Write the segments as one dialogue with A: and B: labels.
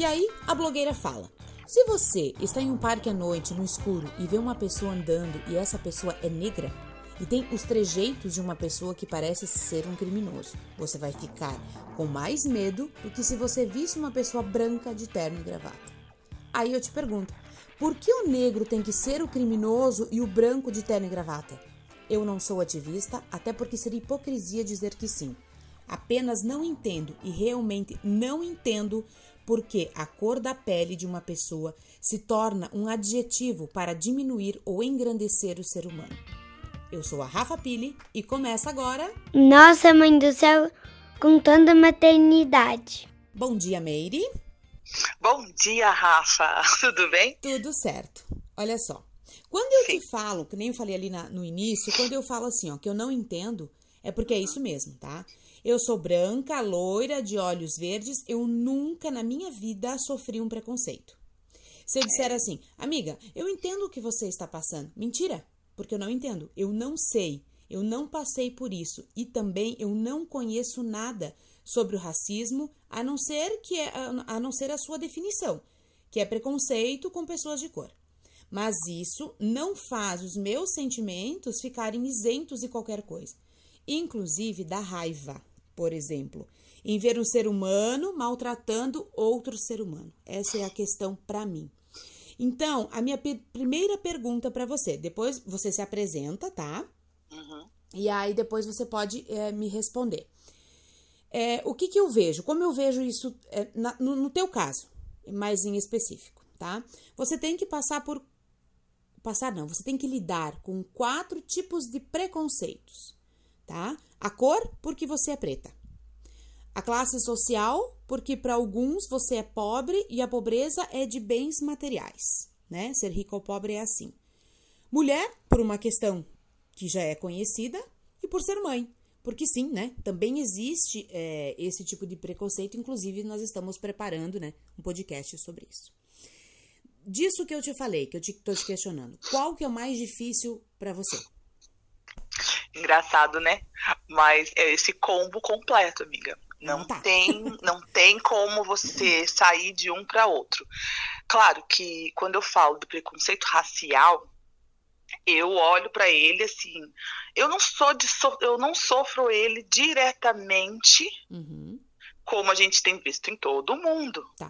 A: E aí a blogueira fala: se você está em um parque à noite, no escuro, e vê uma pessoa andando e essa pessoa é negra e tem os trejeitos de uma pessoa que parece ser um criminoso, você vai ficar com mais medo do que se você visse uma pessoa branca de terno e gravata. Aí eu te pergunto: por que o negro tem que ser o criminoso e o branco de terno e gravata? Eu não sou ativista, até porque seria hipocrisia dizer que sim. Apenas não entendo e realmente não entendo porque a cor da pele de uma pessoa se torna um adjetivo para diminuir ou engrandecer o ser humano. Eu sou a Rafa Pili e começa agora.
B: Nossa Mãe do Céu contando a maternidade.
A: Bom dia, Meire.
C: Bom dia, Rafa. Tudo bem?
A: Tudo certo. Olha só. Quando eu Sim. te falo, que nem eu falei ali na, no início, quando eu falo assim, ó, que eu não entendo, é porque é isso mesmo, tá? Eu sou branca, loira, de olhos verdes. Eu nunca na minha vida sofri um preconceito. Se eu disser assim, amiga, eu entendo o que você está passando. Mentira, porque eu não entendo. Eu não sei. Eu não passei por isso. E também eu não conheço nada sobre o racismo, a não ser que é, a não ser a sua definição, que é preconceito com pessoas de cor. Mas isso não faz os meus sentimentos ficarem isentos de qualquer coisa, inclusive da raiva por exemplo, em ver um ser humano maltratando outro ser humano. Essa é a questão para mim. Então, a minha primeira pergunta para você, depois você se apresenta, tá? Uhum. E aí depois você pode é, me responder. É, o que, que eu vejo? Como eu vejo isso é, na, no, no teu caso, mais em específico, tá? Você tem que passar por. Passar não, você tem que lidar com quatro tipos de preconceitos, tá? A cor, porque você é preta. A classe social, porque para alguns você é pobre e a pobreza é de bens materiais, né? Ser rico ou pobre é assim. Mulher, por uma questão que já é conhecida, e por ser mãe. Porque sim, né? Também existe é, esse tipo de preconceito, inclusive nós estamos preparando né, um podcast sobre isso. Disso que eu te falei, que eu estou te, te questionando, qual que é o mais difícil para você?
C: Engraçado, né? Mas é esse combo completo, amiga. Não tá. tem, não tem como você sair de um para outro. Claro que quando eu falo do preconceito racial, eu olho para ele assim, eu não sou de so, eu não sofro ele diretamente, uhum. como a gente tem visto em todo o mundo. Tá.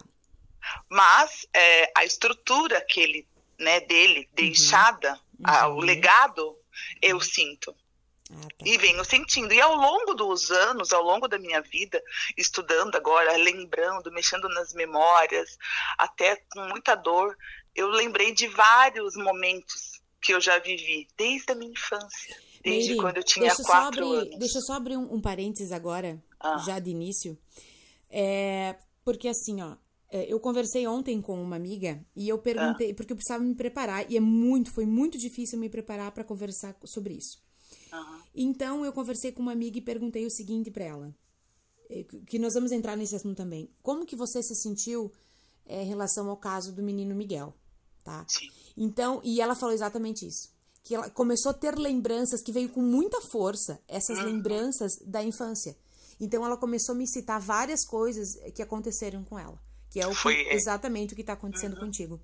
C: Mas é, a estrutura que ele, né, dele uhum. deixada, uhum. A, o legado, eu sinto. Ah, tá. E venho sentindo. E ao longo dos anos, ao longo da minha vida, estudando agora, lembrando, mexendo nas memórias, até com muita dor, eu lembrei de vários momentos que eu já vivi, desde a minha infância. Desde Meire, quando eu tinha quatro
A: abrir,
C: anos.
A: Deixa eu só abrir um, um parênteses agora, ah. já de início. É, porque assim, ó, é, eu conversei ontem com uma amiga e eu perguntei, ah. porque eu precisava me preparar, e é muito, foi muito difícil me preparar para conversar sobre isso. Uhum. Então eu conversei com uma amiga e perguntei o seguinte para ela, é, que nós vamos entrar nesse assunto também. Como que você se sentiu é, em relação ao caso do menino Miguel, tá? Sim. Então, e ela falou exatamente isso. Que ela começou a ter lembranças que veio com muita força, essas uhum. lembranças da infância. Então ela começou a me citar várias coisas que aconteceram com ela, que é o que, Foi, é. exatamente o que está acontecendo uhum. contigo.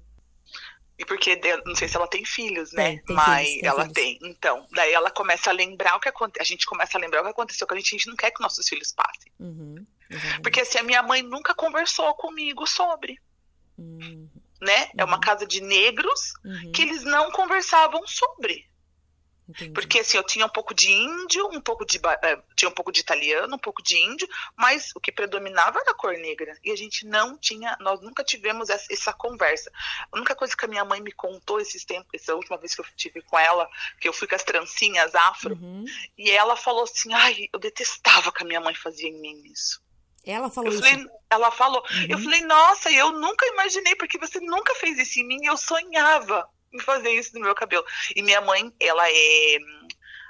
C: E porque, não sei se ela tem filhos, né? Tem, tem Mas filhos, tem ela filhos. tem. Então, daí ela começa a lembrar o que aconteceu. A gente começa a lembrar o que aconteceu, que a gente, a gente não quer que nossos filhos passem. Uhum, porque assim, a minha mãe nunca conversou comigo sobre. Uhum. Né? É uma uhum. casa de negros uhum. que eles não conversavam sobre. Entendi. Porque assim, eu tinha um pouco de índio, um pouco de uh, tinha um pouco de italiano, um pouco de índio, mas o que predominava era a cor negra. E a gente não tinha, nós nunca tivemos essa, essa conversa. A única coisa que a minha mãe me contou esses tempos, essa última vez que eu tive com ela, que eu fui com as trancinhas afro, uhum. e ela falou assim: "Ai, eu detestava que a minha mãe fazia em mim isso".
A: Ela falou
C: eu
A: isso.
C: Falei, ela falou. Uhum. Eu falei, nossa, eu nunca imaginei, porque você nunca fez isso em mim, eu sonhava fazer isso no meu cabelo. E minha mãe, ela é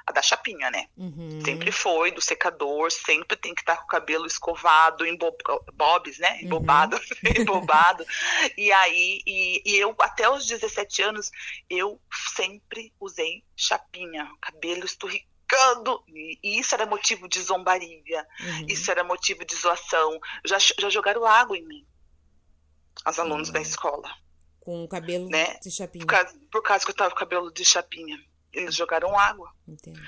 C: a da chapinha, né? Uhum. Sempre foi, do secador, sempre tem que estar com o cabelo escovado, em bobs, né? Uhum. Embobado, uhum. embobado. e aí, e, e, eu, até os 17 anos, eu sempre usei chapinha, cabelo esturricando. E, e isso era motivo de zombaria, uhum. isso era motivo de zoação. Já, já jogaram água em mim. as alunas da escola.
A: Com o cabelo
C: Né?
A: de chapinha.
C: Por causa, por causa que eu tava com cabelo de chapinha. Eles jogaram água.
A: Entendo.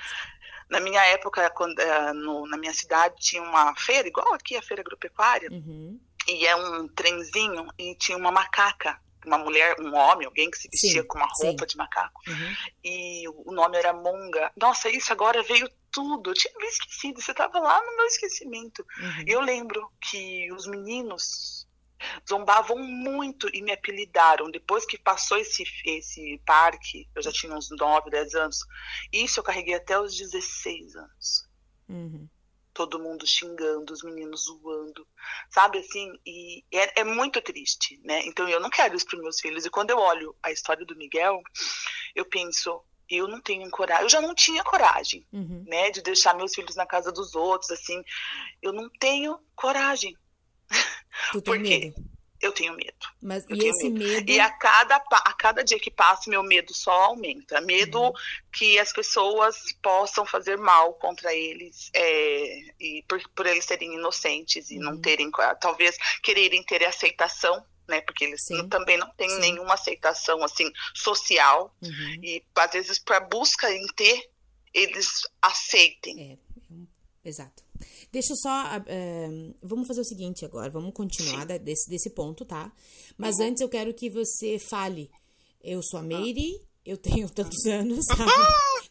C: Na minha época, quando, eh, no- na minha cidade, tinha uma feira, igual aqui a feira agropecuária,
A: Uhum.
C: e é um trenzinho, e tinha uma macaca. Uma mulher, um homem, alguém que se vestia
A: Sim,
C: com uma roupa
A: sim.
C: de macaco.
A: Uhum.
C: E o nome era Monga. Nossa, isso agora veio tudo. Eu tinha me esquecido. Você tava lá no meu esquecimento.
A: Uhum.
C: Eu lembro que os meninos zombavam muito e me apelidaram. Depois que passou esse, esse parque, eu já tinha uns 9, 10 anos. Isso eu carreguei até os 16 anos.
A: Uhum.
C: Todo mundo xingando, os meninos zoando, sabe assim? E é, é muito triste, né? Então eu não quero isso para meus filhos. E quando eu olho a história do Miguel, eu penso, eu não tenho coragem. Eu já não tinha coragem,
A: Uhum.
C: né? De deixar meus filhos na casa dos outros, assim. Eu não tenho coragem.
A: Tu tem
C: Por quê?
A: medo.
C: Eu tenho medo.
A: Mas
C: Eu
A: e esse medo.
C: E a cada, a cada dia que passa, meu medo só aumenta. Medo
A: Uhum.
C: que as pessoas possam fazer mal contra eles, é, e por, por eles serem inocentes e não
A: Uhum.
C: terem, talvez, quererem ter aceitação, né? Porque eles
A: Sim.
C: não- também não têm
A: Sim.
C: nenhuma aceitação, assim, social.
A: Uhum.
C: E, às vezes, para busca em ter, eles aceitem.
A: É, exato. Deixa eu só. ah, eh, vamos fazer o seguinte agora, vamos continuar da- desse, desse ponto, tá? Mas
C: Uhum.
A: antes eu quero que você fale. Eu sou a Meire, eu tenho tantos anos, sabe?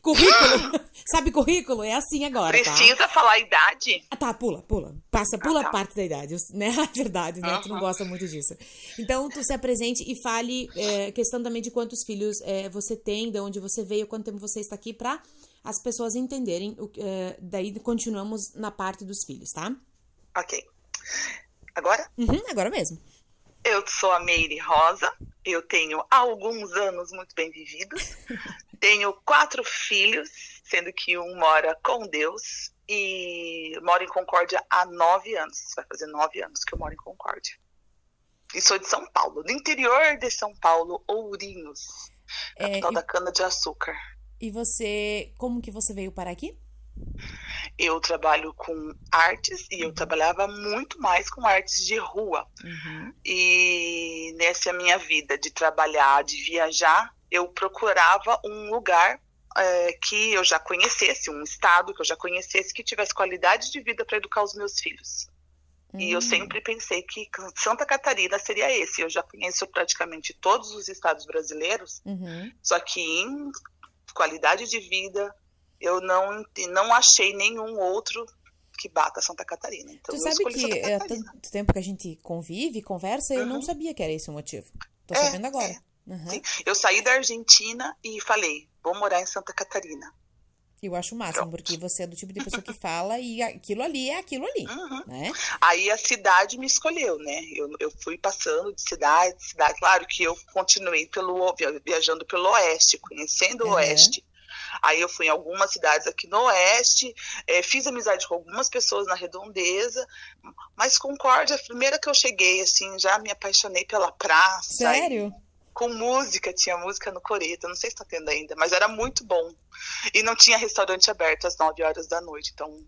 A: currículo! sabe currículo? É assim agora, tá?
C: Precisa falar a idade?
A: Ah, tá, pula, pula. Passa, pula
C: tá.
A: a parte da idade, né? A verdade, né? Tu não
C: Aham.
A: gosta muito disso. Então, tu se apresente e fale é, questão também de quantos filhos é, você tem, de onde você veio, quanto tempo você está aqui, pra as pessoas entenderem. O, que- é, daí continuamos na parte dos filhos, tá?
C: Ok. Agora?
A: Uhum, agora mesmo.
C: Eu sou a Meire Rosa, eu tenho alguns anos muito bem vividos, tenho quatro filhos, sendo que um mora com Deus e moro em Concórdia há nove anos. Vai fazer nove anos que eu moro em Concórdia. E sou de São Paulo, do interior de São Paulo, Ourinhos,
A: É,
C: capital
A: e,
C: da cana-de-açúcar.
A: E você, como que você veio parar aqui?
C: Eu trabalho com artes e eu trabalhava muito mais com artes de rua.
A: Uhum.
C: E nessa minha vida de trabalhar, de viajar, eu procurava um lugar é, que eu já conhecesse, um estado que eu já conhecesse, que tivesse qualidade de vida para educar os meus filhos. E eu
A: Hum.
C: sempre pensei que Santa Catarina seria esse. Eu já conheço praticamente todos os estados brasileiros,
A: Uhum.
C: só que em qualidade de vida eu não, não achei nenhum outro que bata Santa Catarina. Então
A: Tu sabe que é, tanto tempo que a gente convive, conversa, eu não
C: Uhum.
A: sabia que era esse o motivo. Tô
C: É,
A: sabendo agora. Uhum.
C: Sim. Eu saí da Argentina e falei, vou morar em Santa Catarina.
A: Eu acho o máximo,
C: Pronto.
A: porque você é do tipo de pessoa que fala e aquilo ali é aquilo ali,
C: Uhum.
A: né?
C: Aí a cidade me escolheu, né? Eu, eu fui passando de cidade cidade. Claro que eu continuei pelo via- viajando pelo oeste, conhecendo o
A: Uhum.
C: oeste. Aí eu fui em algumas cidades aqui no oeste, eh, fiz amizade com algumas pessoas na redondeza, mas Concórdia, a primeira que eu cheguei, assim, já me apaixonei pela praça.
A: Sério?
C: Com música, tinha música no Coreto, não sei se tá tendo ainda, mas era muito bom. E não tinha restaurante aberto às 9 horas da noite, então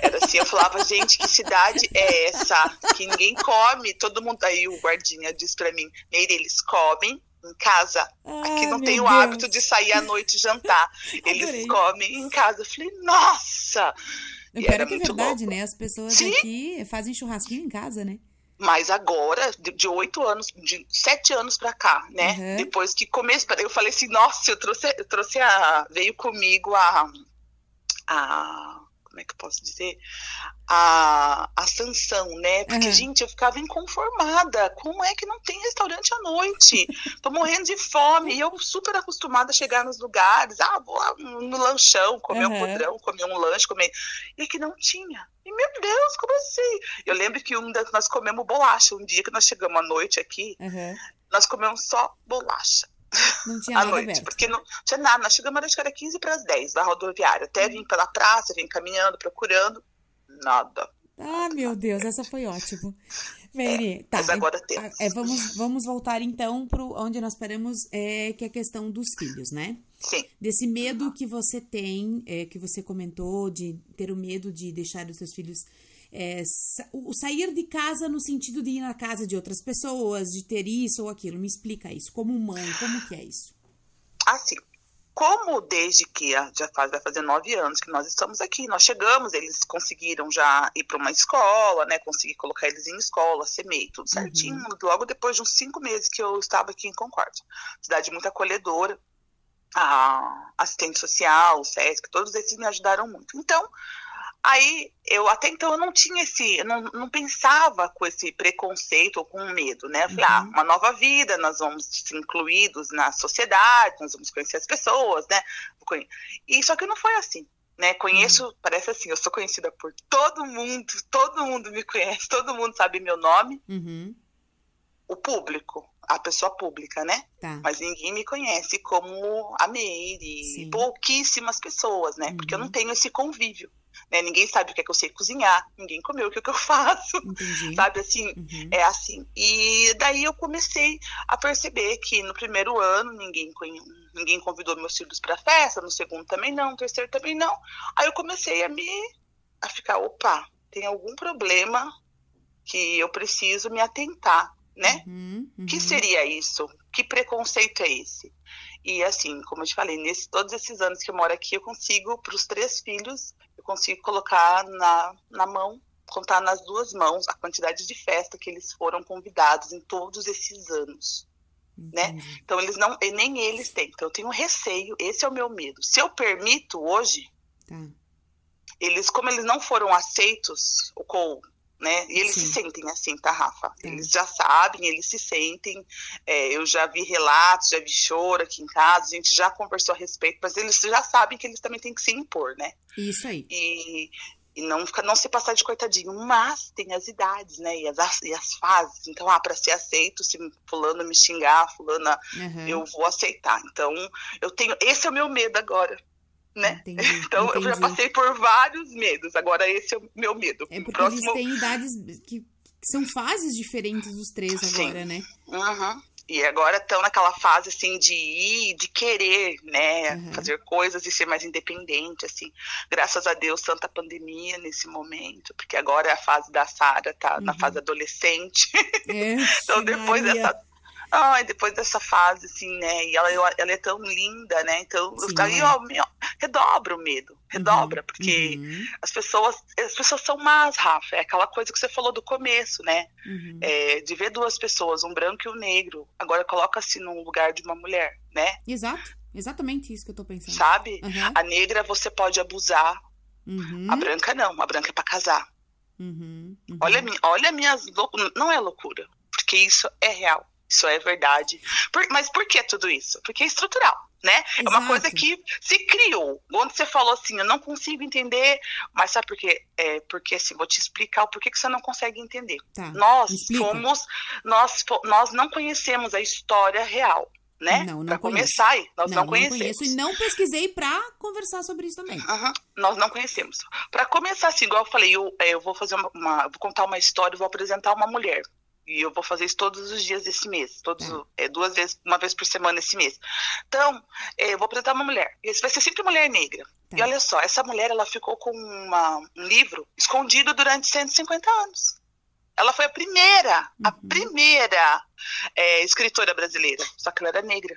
C: era assim, eu falava, gente, que cidade é essa? Que ninguém come, todo mundo, aí o guardinha disse pra mim, Meire, eles comem em casa, aqui
A: Ah,
C: não tem o
A: Deus.
C: hábito de sair à noite jantar, eles
A: Adorei.
C: comem em casa. Eu falei, nossa! E era
A: que é
C: muito
A: verdade,
C: louco.
A: né? As pessoas
C: Sim.
A: aqui fazem churrasquinho em casa, né?
C: Mas agora, de- oito anos, de sete anos pra cá, né?
A: Uhum.
C: Depois que comecei, eu falei assim, nossa, eu trouxe, eu trouxe a. Veio comigo a. a como é que eu posso dizer? A, a sanção, né? Porque,
A: Uhum.
C: gente, eu ficava inconformada. Como é que não tem restaurante à noite? Tô morrendo de fome. E eu super acostumada a chegar nos lugares. Ah, vou lá no, lanchão, comer um
A: Uhum.
C: podrão, comer um lanche, comer. E que não tinha. E, meu Deus, como assim? Eu lembro que um nós comemos bolacha. Um dia que nós chegamos à noite aqui,
A: Aham.
C: nós comemos só bolacha
A: Não tinha
C: à
A: nada
C: noite.
A: aberto.
C: Porque não tinha nada. Nós chegamos, acho que era 15 para as 10 da rodoviária. Até vim pela praça, vim caminhando, procurando. Nada.
A: Ah, meu Deus, essa foi ótimo. Mary, tá.
C: mas agora temos.
A: É, vamos, vamos voltar então para onde nós paramos, é, que é a questão dos filhos, né?
C: Sim.
A: Desse medo que você tem, é, que você comentou, de ter o medo de deixar os seus filhos é, o sair de casa no sentido de ir na casa de outras pessoas, de ter isso ou aquilo. Me explica isso. Como mãe, como que é isso?
C: Assim, como desde que já faz, vai fazer nove anos que nós estamos aqui, nós chegamos, eles conseguiram já ir para uma escola, né? Conseguir colocar eles em escola, semei, tudo uhum. certinho. Uhum. Logo depois de uns cinco meses que eu estava aqui em Concórdia. Cidade muito acolhedora. A assistente social, o SESC, todos esses me ajudaram muito. Então, Aí eu até então eu não tinha esse, eu não, não pensava com esse preconceito ou com medo, né? Eu falei, ah, uhum. ah, uma nova vida, nós vamos ser incluídos na sociedade, nós vamos conhecer as pessoas, né? E só que não foi assim, né? Conheço, uhum. parece assim, eu sou conhecida por todo mundo, todo mundo me conhece, todo mundo sabe meu nome.
A: Uhum.
C: O público, a pessoa pública, né?
A: Tá.
C: Mas ninguém me conhece como a Meire, Sim. pouquíssimas pessoas, né? Porque eu não uhum. tenho esse convívio. Né? Ninguém sabe o que é que eu sei cozinhar, ninguém comeu o que, é que eu faço,
A: Entendi.
C: sabe assim? Uhum. É assim. E daí eu comecei a perceber que no primeiro ano ninguém, ninguém convidou meus filhos para festa, no segundo também não, no terceiro também não. Aí eu comecei a me a ficar, opa, tem algum problema que eu preciso me atentar, né?
A: Uhum, uhum.
C: que seria isso? Que preconceito é esse? E assim, como eu te falei, nesse, todos esses anos que eu moro aqui, eu consigo, para os três filhos, eu consigo colocar na, na mão, contar nas duas mãos a quantidade de festa que eles foram convidados em todos esses anos. Né? Então eles não, nem eles têm. Então eu tenho receio, esse é o meu medo. Se eu permito hoje,
A: tá.
C: eles, como eles não foram aceitos, ou né? E eles Sim. se sentem assim, tá, Rafa? É. Eles já sabem, eles se sentem. É, eu já vi relatos, já vi choro aqui em casa, a gente já conversou a respeito, mas eles já sabem que eles também têm que se impor, né?
A: Isso aí.
C: E, e não, não se passar de coitadinho, mas tem as idades, né? E as, e as fases. Então, ah, para ser aceito, se fulano me xingar, fulana, uhum. eu vou aceitar. Então, eu tenho. Esse é o meu medo agora né?
A: Entendi,
C: então
A: entendi.
C: eu já passei por vários medos, agora esse é o meu medo.
A: É porque Próximo... eles têm idades que são fases diferentes dos três agora,
C: Sim.
A: né?
C: Uhum. E agora estão naquela fase assim de ir, de querer, né, uhum. fazer coisas e ser mais independente, assim. Graças a Deus, tanta pandemia nesse momento, porque agora é a fase da Sara, tá uhum. na fase adolescente.
A: É,
C: então depois Maria. dessa Ai, depois dessa fase, assim, né? E ela, ela é tão linda, né? Então, Sim, aí, ó, redobra o medo, redobra, uhum, porque uhum. as pessoas, as pessoas são más, Rafa. É aquela coisa que você falou do começo, né?
A: Uhum.
C: É, de ver duas pessoas, um branco e um negro. Agora coloca-se no lugar de uma mulher, né?
A: Exato, exatamente isso que eu tô pensando.
C: Sabe? A negra você pode abusar,
A: uhum.
C: a branca não, a branca é pra casar.
A: Uhum, uhum.
C: Olha, olha minhas. Não é loucura, porque isso é real. Isso é verdade. Por, mas por que tudo isso? Porque é estrutural, né? Exato. É uma coisa que se criou. Quando você falou assim, eu não consigo entender, mas sabe por quê? É porque assim, vou te explicar o porquê que você não consegue entender.
A: Tá.
C: Nós fomos, nós, nós não conhecemos a história real. Né?
A: Não, não
C: pra começar, nós não, não conhecemos.
A: Não conheço e não pesquisei para conversar sobre isso também.
C: Uhum, nós não conhecemos. Para começar, assim, igual eu falei, eu, é, eu vou fazer uma, uma, vou contar uma história, vou apresentar uma mulher. E eu vou fazer isso todos os dias desse mês, todos, é. É, duas vezes, uma vez por semana esse mês. Então, é, eu vou apresentar uma mulher. Esse vai ser sempre mulher negra. É. E olha só, essa mulher ela ficou com uma, um livro escondido durante 150 anos. Ela foi a primeira, uhum. a primeira é, escritora brasileira, só que ela era negra.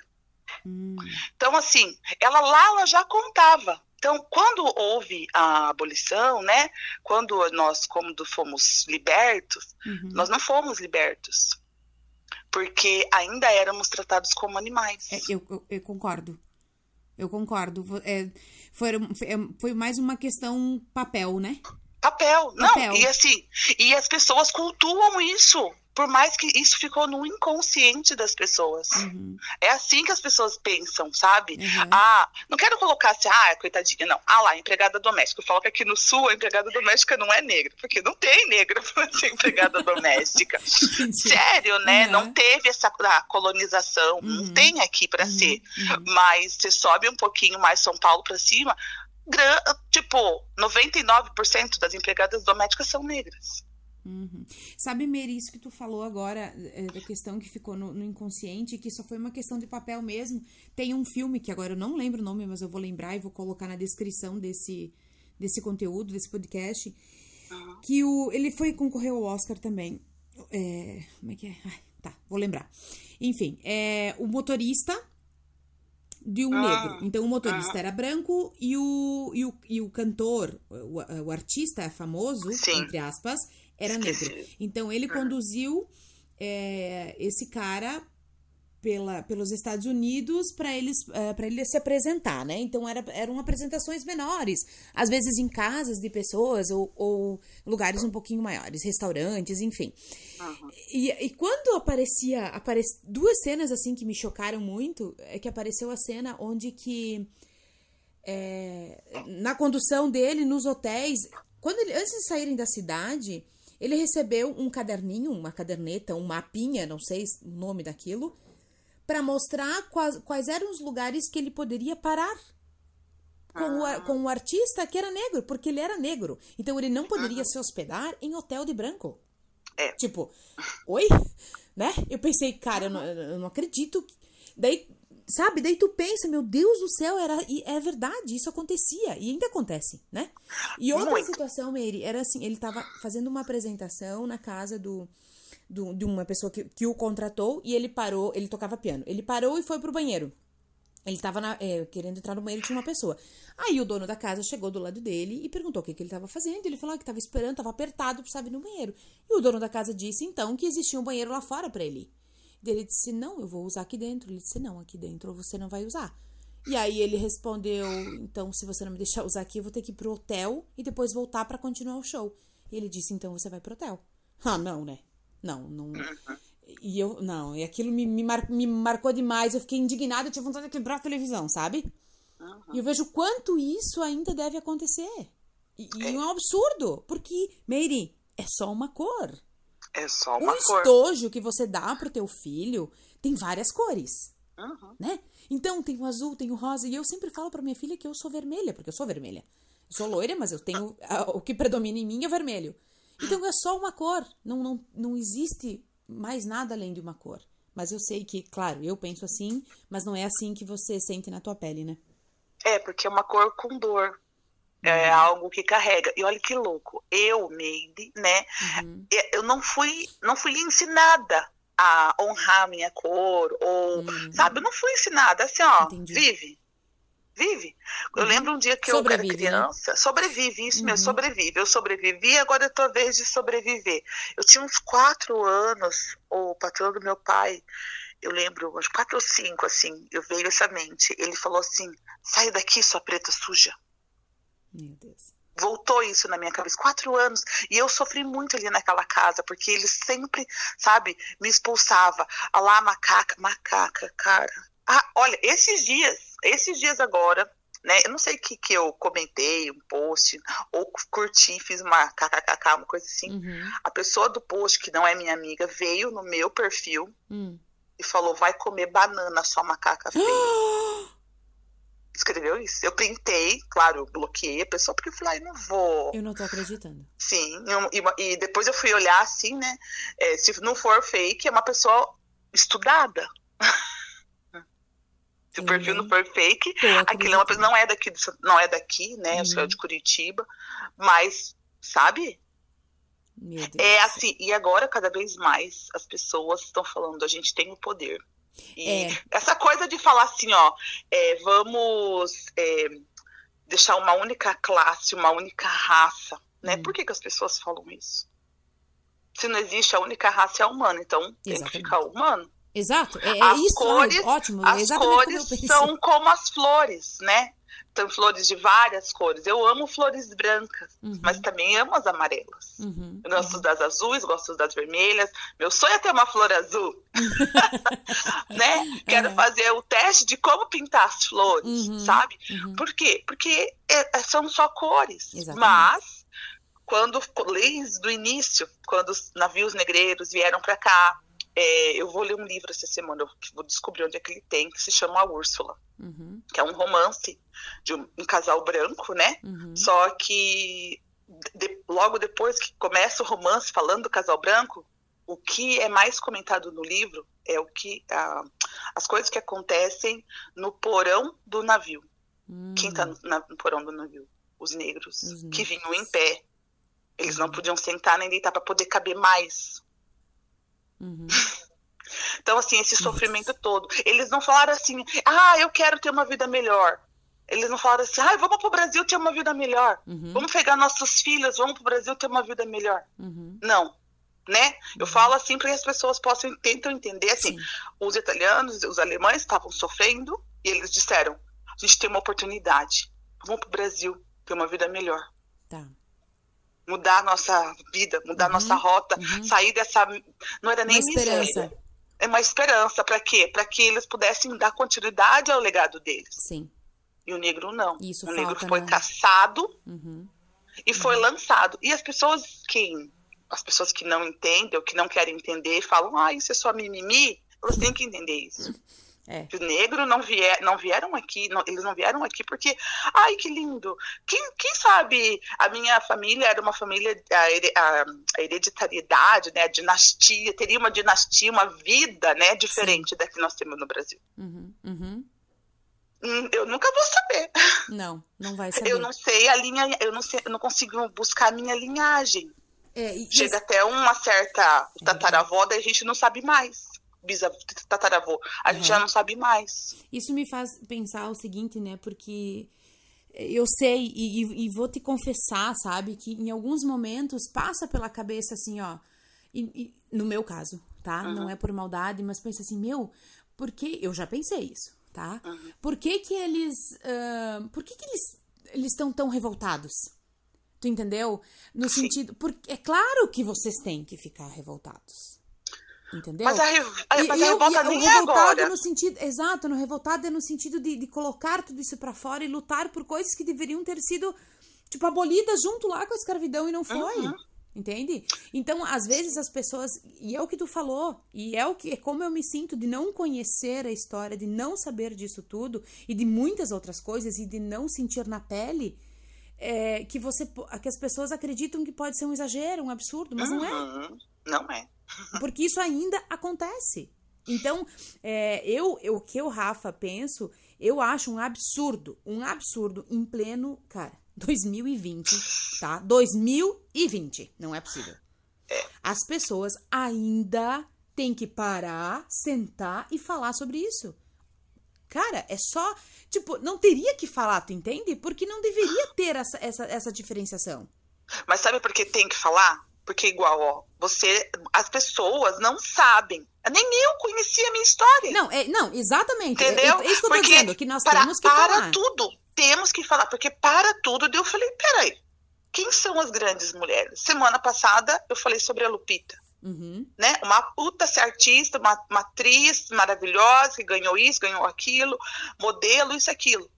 A: Uhum.
C: Então, assim, ela lá ela já contava então, quando houve a abolição, né, quando nós como fomos libertos,
A: uhum.
C: nós não fomos libertos, porque ainda éramos tratados como animais.
A: É, eu, eu, eu, concordo. Eu concordo. É, foi, foi mais uma questão papel, né?
C: Papel, papel. não. E assim, e as pessoas cultuam isso por mais que isso ficou no inconsciente das pessoas.
A: Uhum.
C: É assim que as pessoas pensam, sabe?
A: Uhum.
C: Ah, não quero colocar assim, ah, coitadinha, não. Ah lá, empregada doméstica. Eu falo que aqui no sul a empregada doméstica não é negra, porque não tem negra para ser empregada doméstica. Sério, né? Uhum. Não teve essa colonização, não
A: uhum.
C: tem aqui para
A: uhum.
C: ser.
A: Uhum.
C: Mas você sobe um pouquinho mais São Paulo para cima, tipo, 99% das empregadas domésticas são negras.
A: Uhum. Sabe, Meri, isso que tu falou agora, é, da questão que ficou no, no, inconsciente, que só foi uma questão de papel mesmo. Tem um filme que agora eu não lembro o nome, mas eu vou lembrar e vou colocar na descrição desse, desse conteúdo, desse podcast, Uhum. Que o, ele foi concorrer ao Oscar também. É, como é que é? Ai, tá, vou lembrar. Enfim, é o motorista de um ah, negro. Então o motorista ah, era branco e o, e o, e o cantor, o, o artista famoso, sim. entre aspas, era Esqueci. negro. Então ele conduziu é, esse cara pela, pelos Estados Unidos para eles uh, para ele se apresentar, né? Então era, eram apresentações menores, às vezes em casas de pessoas ou, ou lugares um pouquinho maiores, restaurantes, enfim. Uhum. E, e quando aparecia aparec, duas cenas assim que me chocaram muito é que apareceu a cena onde que é, na condução dele nos hotéis, quando ele, antes de saírem da cidade, ele recebeu um caderninho, uma caderneta, um mapinha, não sei o nome daquilo para mostrar quais, quais, eram os lugares que ele poderia parar com, ah. o, com o artista que era negro, porque ele era negro. Então ele não poderia se hospedar em hotel de branco. É. Tipo, oi? Né? Eu pensei, cara, eu não, eu não acredito. Daí, sabe? Daí tu pensa, meu Deus do céu, era, é verdade, isso acontecia. E ainda acontece, né? E outra Muito. situação, Mary, era assim, ele tava fazendo uma apresentação na casa do do, de uma pessoa que, que o contratou e ele parou, ele tocava piano. Ele parou e foi pro banheiro. Ele tava na, é, querendo entrar no banheiro tinha uma pessoa. Aí o dono da casa chegou do lado dele e perguntou o que, que ele estava fazendo. Ele falou que estava esperando, estava apertado, precisava ir no banheiro. E o dono da casa disse então que existia um banheiro lá fora para ele. Ele disse: Não, eu vou usar aqui dentro. Ele disse: Não, aqui dentro você não vai usar. E aí ele respondeu: Então, se você não me deixar usar aqui, eu vou ter que ir pro hotel e depois voltar para continuar o show. E ele disse: Então você vai pro hotel. Ah, não, né? Não, não. Uhum. E eu, não, e aquilo me, me, mar, me marcou demais. Eu fiquei indignada, eu tive vontade de quebrar a televisão, sabe? Uhum. E eu vejo quanto isso ainda deve acontecer. E, é. e é um absurdo, porque, Meire, é só uma cor.
C: É só uma
A: um cor. O estojo que você dá pro teu filho tem várias cores. Uhum. Né? Então, tem o azul, tem o rosa. E eu sempre falo pra minha filha que eu sou vermelha, porque eu sou vermelha. Eu sou loira, mas eu tenho. O que predomina em mim é vermelho. Então é só uma cor. Não, não, não existe mais nada além de uma cor. Mas eu sei que, claro, eu penso assim, mas não é assim que você sente na tua pele, né?
C: É, porque é uma cor com dor. É uhum. algo que carrega. E olha que louco. Eu, Meide, né? Uhum. Eu não fui, não fui ensinada a honrar a minha cor. Ou, uhum. sabe, eu não fui ensinada assim, ó, Entendi. vive vive. Eu uhum. lembro um dia que sobrevive, eu era né? criança, né? sobrevive, isso uhum. mesmo, sobrevive. Eu sobrevivi, agora é tua vez de sobreviver. Eu tinha uns quatro anos, o patrão do meu pai, eu lembro, uns quatro ou cinco, assim, eu veio essa mente. Ele falou assim: sai daqui, sua preta suja. Meu Deus. Voltou isso na minha cabeça, quatro anos, e eu sofri muito ali naquela casa, porque ele sempre, sabe, me expulsava. Ah lá, macaca, macaca, cara. Ah, olha, esses dias, esses dias agora, né? Eu não sei o que, que eu comentei, um post, ou curti, fiz uma kkkk, uma coisa assim. Uhum. A pessoa do post, que não é minha amiga, veio no meu perfil uhum. e falou: vai comer banana, sua macaca feia. Escreveu isso. Eu printei, claro, bloqueei a pessoa, porque eu falei, ah, não vou.
A: Eu não tô acreditando.
C: Sim, e, e depois eu fui olhar assim, né? É, se não for fake, é uma pessoa estudada. Se o perfil não for fake, aquilo é uma pessoa, não é daqui, não é daqui, né? Uhum. é de Curitiba, mas, sabe? É assim, e agora cada vez mais as pessoas estão falando, a gente tem o poder. E é. essa coisa de falar assim, ó, é, vamos é, deixar uma única classe, uma única raça, né? Hum. Por que, que as pessoas falam isso? Se não existe a única raça é a humana, então Exatamente. tem que ficar humano.
A: Exato, é, é isso, cores, ótimo.
C: É as cores como são como as flores, né? Tem flores de várias cores. Eu amo flores brancas, uhum. mas também amo as amarelas. Uhum. Eu gosto uhum. das azuis, gosto das vermelhas. Meu sonho é ter uma flor azul. né? Quero fazer o teste de como pintar as flores, uhum. sabe? Uhum. Por quê? Porque é, é, são só cores. Exatamente. Mas quando desde do início, quando os navios negreiros vieram para cá, é, eu vou ler um livro essa semana, eu vou descobrir onde é que ele tem, que se chama A Úrsula, uhum. que é um romance de um, um casal branco, né? Uhum. Só que de, logo depois que começa o romance falando do casal branco, o que é mais comentado no livro é o que a, as coisas que acontecem no porão do navio. Uhum. Quem está no, no, porão do navio? Os negros, Os negros, que vinham em pé Eles não podiam sentar nem deitar para poder caber mais.
A: Uhum.
C: Então, assim, esse sofrimento todo. Eles não falaram assim, ah, eu quero ter uma vida melhor. Eles não falaram assim, ah, vamos pro Brasil ter uma vida melhor.
A: Uhum.
C: Vamos pegar nossos filhos, vamos pro Brasil ter uma vida melhor.
A: Uhum.
C: Não. Né? Eu falo assim para que as pessoas possam tentam entender assim.
A: Sim.
C: Os italianos, os alemães estavam sofrendo e eles disseram: a gente tem uma oportunidade. Vamos pro Brasil ter uma vida melhor
A: Tá.
C: Mudar a nossa vida, mudar a
A: Uhum,
C: nossa rota,
A: uhum.
C: sair dessa. Não era nem
A: Uma esperança.
C: É uma esperança. Para quê? Para que eles pudessem dar continuidade ao legado deles.
A: Sim.
C: E o negro não.
A: Isso
C: o negro
A: falta,
C: foi
A: né?
C: caçado
A: Uhum.
C: e foi lançado. E as pessoas que. As pessoas que não entendem ou que não querem entender falam, ah, isso é só mimimi. Elas têm que entender isso.
A: É.
C: Que o negro não, vier, não vieram aqui, não- eles não vieram aqui porque, ai, que lindo. Quem, quem sabe a minha família era uma família, a, a- hereditariedade, né, a dinastia, teria uma dinastia, uma vida, né, diferente da que nós temos no Brasil.
A: Uhum. Uhum.
C: Hum, Eu nunca vou saber.
A: Não, não vai saber.
C: Eu não sei a linha, eu não sei, eu não consigo buscar a minha linhagem.
A: É, e- e-
C: Chega até uma certa tataravó, daí a gente não sabe mais. Bisavô, tataravô, a gente
A: Uhum.
C: já não sabe mais.
A: Isso me faz pensar o seguinte, né? Porque eu sei e, e- e vou te confessar, sabe, que em alguns momentos passa pela cabeça assim, ó. e- no meu caso, tá? Não é por maldade, mas pensa assim, meu, por que. Eu já pensei isso, tá? Por que que eles. ah, por que que eles eles estão tão revoltados? Tu entendeu? No
C: Sim.
A: sentido. Porque é claro que vocês têm que ficar revoltados. Entendeu?
C: Mas a,
A: E-
C: mas a
A: eu-
C: revolta
A: e
C: nem é
A: revoltado
C: agora.
A: no sentido, exato, no revoltado é no sentido de, de colocar tudo isso pra fora e lutar por coisas que deveriam ter sido tipo abolidas junto lá com a escravidão e não foi.
C: Uhum.
A: Entende? Então, às vezes as pessoas, e é o que tu falou, e é o que é como eu me sinto de não conhecer a história, de não saber disso tudo e de muitas outras coisas e de não sentir na pele é, que você que as pessoas acreditam que pode ser um exagero, um absurdo, mas não é.
C: Uhum. Não é.
A: Porque isso ainda acontece. Então, é, eu, eu, o que eu, Rafa, penso, eu acho um absurdo, um absurdo em pleno, cara, 2020, tá? 2020, não é possível. As pessoas ainda têm que parar, sentar e falar sobre isso. Cara, é só, tipo, não teria que falar, tu entende? Porque não deveria ter essa, essa, essa diferenciação.
C: Mas sabe por que tem que falar? Porque igual, ó, você, as pessoas não sabem. Nem eu conhecia a minha história.
A: Não, é, não, exatamente. É-
C: Entendeu?
A: É, isso que eu tô
C: Porque
A: dizendo, que nós
C: para,
A: temos que
C: para
A: falar.
C: tudo, temos que falar, porque para tudo, eu falei, peraí, quem são as grandes mulheres? Semana passada eu falei sobre a Lupita,
A: Uhum,
C: né? Uma puta ser artista, uma, uma atriz maravilhosa, que ganhou isso, ganhou aquilo, modelo, isso, aquilo.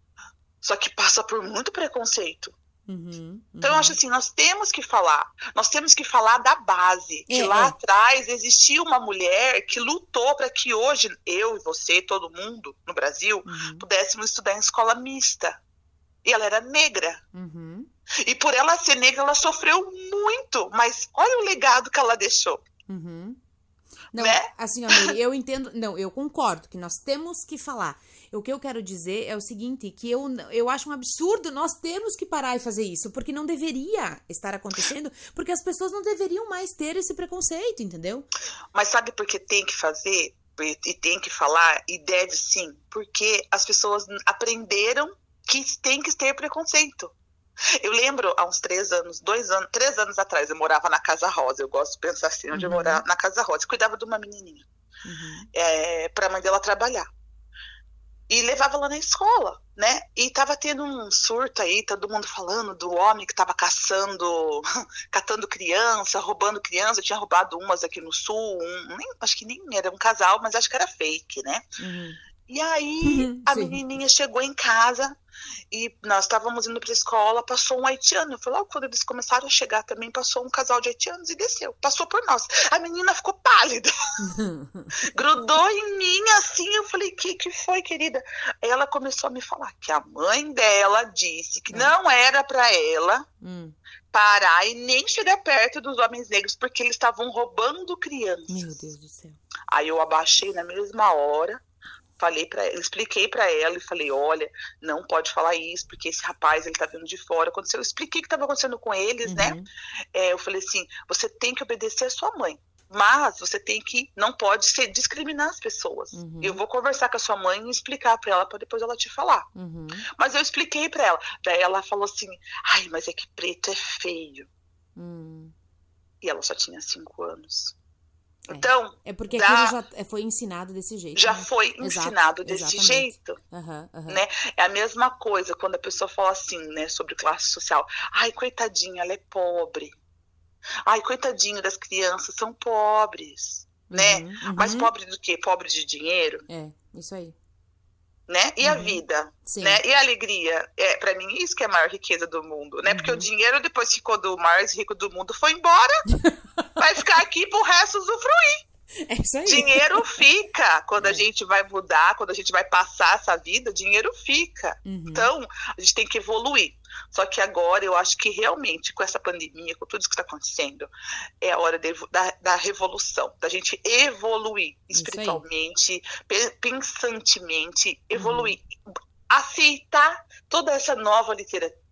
C: Só que passa por muito preconceito.
A: Uhum,
C: Então, eu
A: uhum.
C: acho assim, nós temos que falar. Nós temos que falar da base. Que
A: É,
C: lá
A: é.
C: atrás existia uma mulher que lutou para que hoje eu e você, todo mundo no Brasil,
A: Uhum,
C: pudéssemos estudar em escola mista. E ela era negra.
A: uhum.
C: E por ela ser negra, ela sofreu muito. Mas olha o legado que ela deixou.
A: Uhum. Não,
C: Né?
A: assim, Mary, eu entendo. Não, eu concordo que nós temos que falar. O que eu quero dizer é o seguinte: que eu, eu acho um absurdo nós termos que parar e fazer isso, porque não deveria estar acontecendo, porque as pessoas não deveriam mais ter esse preconceito, entendeu?
C: Mas sabe por que tem que fazer e tem que falar? E deve sim. Porque as pessoas aprenderam que tem que ter preconceito. Eu lembro, há uns três anos, dois anos, três anos atrás, eu morava na Casa Rosa. Eu gosto de pensar assim, onde eu
A: Uhum.
C: morava, na Casa Rosa. Eu cuidava de uma menininha,
A: Uhum.
C: é, para a mãe dela trabalhar. E levava ela na escola, né? E tava tendo um surto aí, todo mundo falando do homem que tava caçando, catando criança, roubando criança. Eu tinha roubado umas aqui no sul, um, nem- acho que nem era um casal, mas acho que era fake, né?
A: Uhum.
C: E aí
A: Uhum,
C: a
A: sim.
C: menininha chegou em casa e nós estávamos indo para escola, passou um haitiano. Eu falei, logo quando eles começaram a chegar também, passou um casal de haitianos e desceu. Passou por nós. A menina ficou pálida, grudou em mim assim. Eu falei, que que foi, querida? Ela começou a me falar que a mãe dela disse que
A: É.
C: não era para ela
A: Hum,
C: parar e nem chegar perto dos homens negros porque eles estavam roubando crianças.
A: meu Deus do céu.
C: Aí eu abaixei na mesma hora, falei para ela, expliquei para ela e falei, olha, não pode falar isso, porque esse rapaz, ele tá vindo de fora. Aconteceu, eu expliquei o que estava acontecendo com eles, né? uhum. né? É, eu falei assim, você tem que obedecer a sua mãe. Mas você tem que, não pode ser, discriminar as pessoas. Uhum. Eu vou conversar com a sua mãe e explicar para ela, para depois ela te falar. Uhum. Mas eu expliquei para ela. Daí ela falou assim: ai, mas é que preto é feio. Hum. E ela só tinha cinco anos.
A: É. Então. É porque aquilo já é, foi ensinado desse jeito.
C: Já né? foi ensinado Exato, desse exatamente. jeito. Uhum, uhum. Né? É a mesma coisa quando a pessoa fala assim, né, sobre classe social. Ai, coitadinha, ela é pobre. Ai, coitadinho das crianças, são pobres. Né? Uhum, uhum. Mas pobre do quê? Pobre de dinheiro?
A: É, isso aí
C: né? E uhum. a vida, Sim. né? E a alegria, é para mim isso que é a maior riqueza do mundo, né? Uhum. Porque o uhum. dinheiro depois ficou do mais rico do mundo foi embora, vai ficar aqui pro resto usufruir. É isso aí. Dinheiro fica quando a é. gente vai mudar, quando a gente vai passar essa vida, dinheiro fica. Uhum. Então, a gente tem que evoluir. Só que agora eu acho que realmente, com essa pandemia, com tudo isso que está acontecendo, é a hora de, da, da, revolução, da gente evoluir espiritualmente, pensantemente, evoluir. Uhum. Aceitar toda essa nova literatura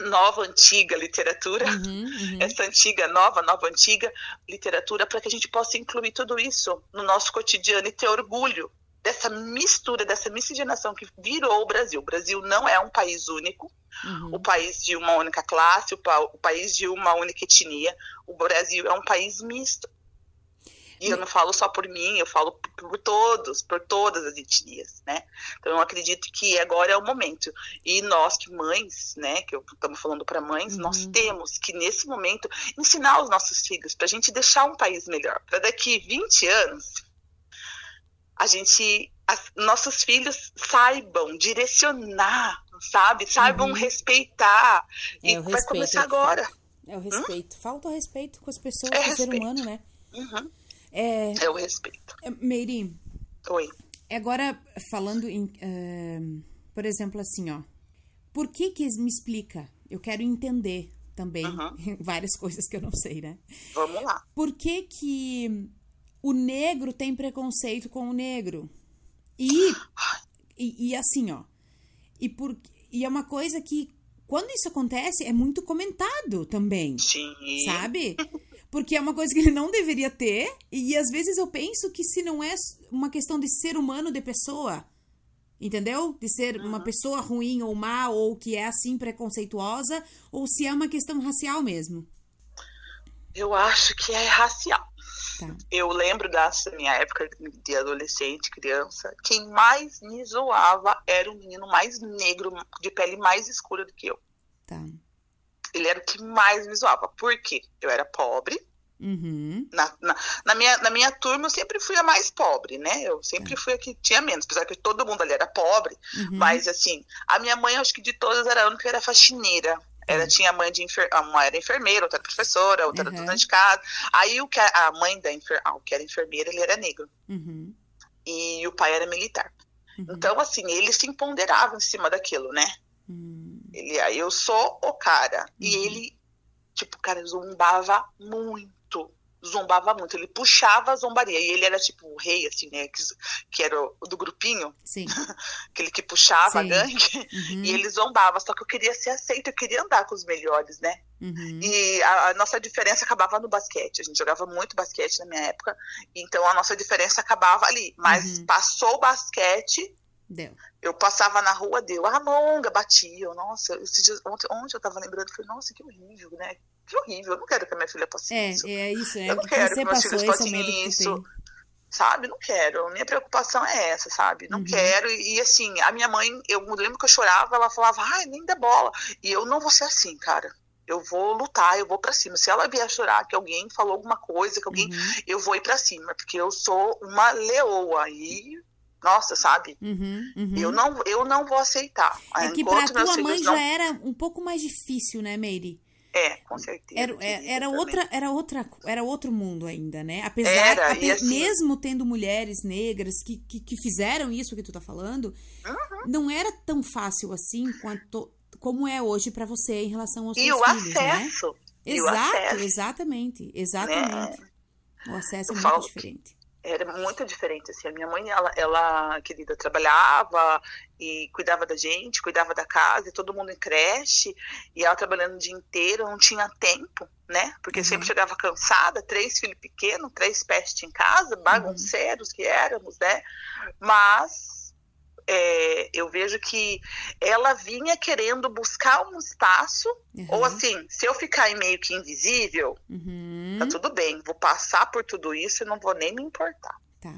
C: nova, antiga literatura, uhum, uhum. essa antiga, nova, nova, antiga literatura, para que a gente possa incluir tudo isso no nosso cotidiano e ter orgulho dessa mistura, dessa miscigenação que virou o Brasil. O Brasil não é um país único, uhum. o país de uma única classe, o, pa o país de uma única etnia. O Brasil é um país misto. E eu não falo só por mim, eu falo por todos, por todas as etnias, né? Então eu acredito que agora é o momento. E nós que mães, né, que estamos falando para mães, uhum. nós temos que nesse momento ensinar os nossos filhos para a gente deixar um país melhor. Para daqui 20 anos a gente as, nossos filhos saibam direcionar, sabe? Saibam uhum. respeitar. É, e vai começar agora.
A: É o respeito. Hum? Falta o respeito com as pessoas, é com o ser humano, né?
C: Uhum. É, é o respeito.
A: É, Meire.
C: Oi.
A: Agora, falando em. Uh, por exemplo, assim, ó. Por que que me explica? Eu quero entender também uhum. várias coisas que eu não sei, né?
C: Vamos lá.
A: Por que que o negro tem preconceito com o negro? E, e, e assim, ó. E, por, e é uma coisa que, quando isso acontece, é muito comentado também.
C: Sim.
A: Sabe? porque é uma coisa que ele não deveria ter. E às vezes eu penso que se não é uma questão de ser humano, de pessoa, entendeu? De ser uhum. uma pessoa ruim ou má, ou que é assim preconceituosa, ou se é uma questão racial mesmo.
C: Eu acho que é racial. Tá. Eu lembro da minha época de adolescente, criança, quem mais me zoava era o menino mais negro, de pele mais escura do que eu.
A: Tá
C: ele era o que mais me zoava. Por quê? Eu era pobre. Uhum. Na, na, na, minha, na minha turma eu sempre fui a mais pobre, né? Eu sempre é. fui a que tinha menos, apesar que todo mundo ali era pobre. Uhum. Mas assim, a minha mãe, acho que de todas era a única que era faxineira. Ela uhum. tinha mãe de enfer... uma era enfermeira, outra era professora, outra era dona de casa. Aí o que a mãe da enfer... ah, o que era enfermeira, ele era negro. Uhum. E o pai era militar. Uhum. Então, assim, ele se empoderava em cima daquilo, né? Hum. Ele, aí eu sou o cara. Uhum. E ele, tipo, cara, zombava muito. Zombava muito. Ele puxava a zombaria. E ele era tipo o rei, assim, né? Que, que era o, do grupinho.
A: Sim.
C: Aquele que puxava Sim. a gangue. Uhum. E ele zombava. Só que eu queria ser aceito, eu queria andar com os melhores, né? Uhum. E a, a, nossa diferença acabava no basquete. A gente jogava muito basquete na minha época. Então a nossa diferença acabava ali. Mas uhum. passou o basquete
A: Deu.
C: Eu passava na rua, deu. A longa, batia. Nossa, esses dias, ontem, ontem eu tava lembrando, falei, nossa, que horrível, né? Que horrível. Eu não quero que a minha filha passe
A: é,
C: isso.
A: É, isso, é.
C: Eu não quero que meus filhos passem isso. Sabe? Não quero. Minha preocupação é essa, sabe? Não uhum. quero. E, e, assim, a minha mãe, eu lembro que eu chorava, ela falava, ai, nem dá bola. E eu não vou ser assim, cara eu vou lutar, eu vou para cima. Se ela vier chorar que alguém falou alguma coisa, que alguém, uhum. eu vou ir para cima, porque eu sou uma leoa e nossa, sabe? Uhum, uhum. Eu, não, eu não vou aceitar.
A: É que pra tua mãe não... já era um pouco mais difícil, né, Meire?
C: É, com certeza.
A: Era, é, era, outra, era, outra, era outro mundo ainda, né? Apesar, era, ape, assim, mesmo tendo mulheres negras que, que, que, fizeram isso que tu tá falando, uhum. não era tão fácil assim quanto como é hoje para você em relação aos e seus filhos,
C: né? acesso,
A: né? Exato, exatamente, exatamente. Né? O acesso é muito falo, diferente
C: era muito diferente assim a minha mãe ela ela querida trabalhava e cuidava da gente cuidava da casa e todo mundo em creche e ela trabalhando o dia inteiro não tinha tempo né porque uhum. sempre chegava cansada três filhos pequenos três pestes em casa bagunceiros uhum. que éramos né mas é, eu vejo que ela vinha querendo buscar um espaço, uhum. ou assim, se eu ficar meio que invisível, uhum. tá tudo bem, vou passar por tudo isso e não vou nem me importar. Tá.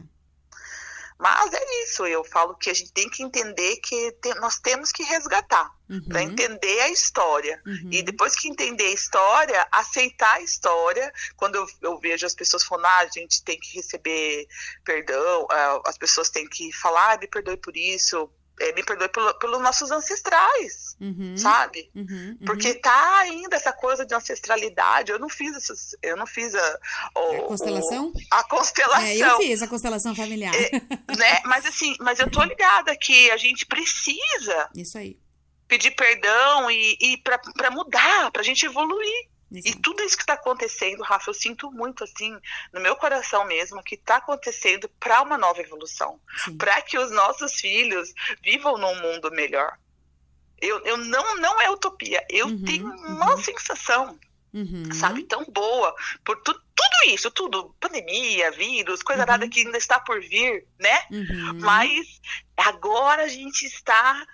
C: Mas é isso, eu falo que a gente tem que entender que nós temos que resgatar uhum. para entender a história. Uhum. E depois que entender a história, aceitar a história. Quando eu, eu vejo as pessoas falando, ah, a gente tem que receber perdão, uh, as pessoas têm que falar, ah, me perdoe por isso, é, me perdoe pelo, pelos nossos ancestrais, uhum, sabe? Uhum, uhum. Porque tá ainda essa coisa de ancestralidade. Eu não fiz essas, eu não fiz a,
A: o, a constelação.
C: O, a constelação.
A: É, eu fiz a constelação familiar. É,
C: né? Mas assim, mas eu tô ligada que a gente precisa.
A: Isso aí.
C: Pedir perdão e, e para mudar, para a gente evoluir. E tudo isso que está acontecendo, Rafa, eu sinto muito assim, no meu coração mesmo, que está acontecendo para uma nova evolução. Para que os nossos filhos vivam num mundo melhor. Eu, eu não, não é utopia, eu uhum, tenho uma uhum. sensação, uhum. sabe, tão boa, por tu, tudo isso, tudo, pandemia, vírus, coisa nada uhum. que ainda está por vir, né? Uhum. Mas agora a gente está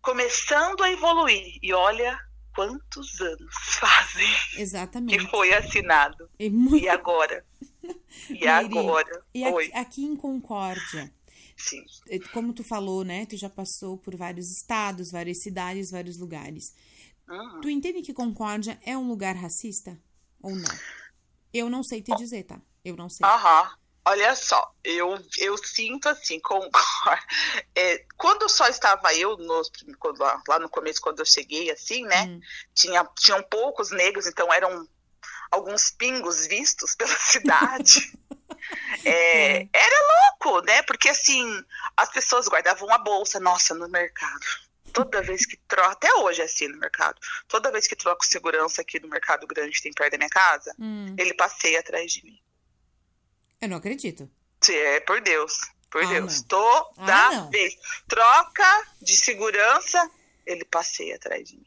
C: começando a evoluir. E olha, quantos anos fazem
A: Exatamente.
C: que foi assinado.
A: É muito...
C: E agora? E agora?
A: E aqui, aqui, em Concórdia,
C: Sim.
A: É, como tu falou, né? Tu já passou por vários estados, várias cidades, vários lugares. Uhum. Tu entende que Concórdia é um lugar racista? Ou não? Eu não sei te dizer, tá? Eu não sei.
C: Aham. Olha só, eu, eu sinto assim, com, é, quando só estava eu, quando, lá no começo, quando eu cheguei, assim, né, hum. tinha, tinham poucos negros, então eram alguns pingos vistos pela cidade. é, é. Era louco, né, porque assim, as pessoas guardavam a bolsa, nossa, no mercado. Toda vez que troca, até hoje é assim no mercado, toda vez que troco segurança aqui no mercado grande tem perto da minha casa, hum. ele passeia atrás de mim.
A: Eu não acredito.
C: É, por Deus. Por ah, Deus. Não. Toda ah, vez. Troca de segurança, ele passeia atrás de mim.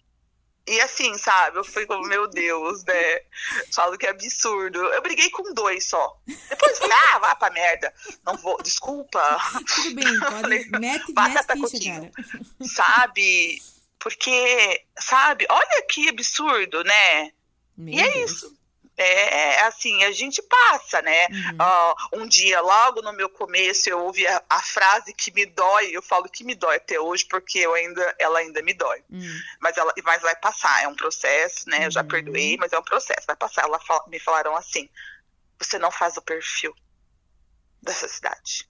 C: E assim, sabe, eu fui como, meu Deus, né? Falo que é absurdo. Eu briguei com dois só. Depois falei, ah, vá pra merda. Não vou, desculpa.
A: Tudo bem, pode. Mete, mete ficha.
C: Sabe? Porque, sabe, olha que absurdo, né? Meu e é Deus. isso é assim, a gente passa, né? Uhum. Uh, um dia, logo no meu começo, eu ouvi a, a, frase que me dói, eu falo que me dói até hoje, porque eu ainda, ela ainda me dói. Uhum. Mas, ela, mas vai passar, é um processo, né? Eu já uhum. perdoei, mas é um processo, vai passar. Ela fala, me falaram assim: você não faz o perfil dessa cidade.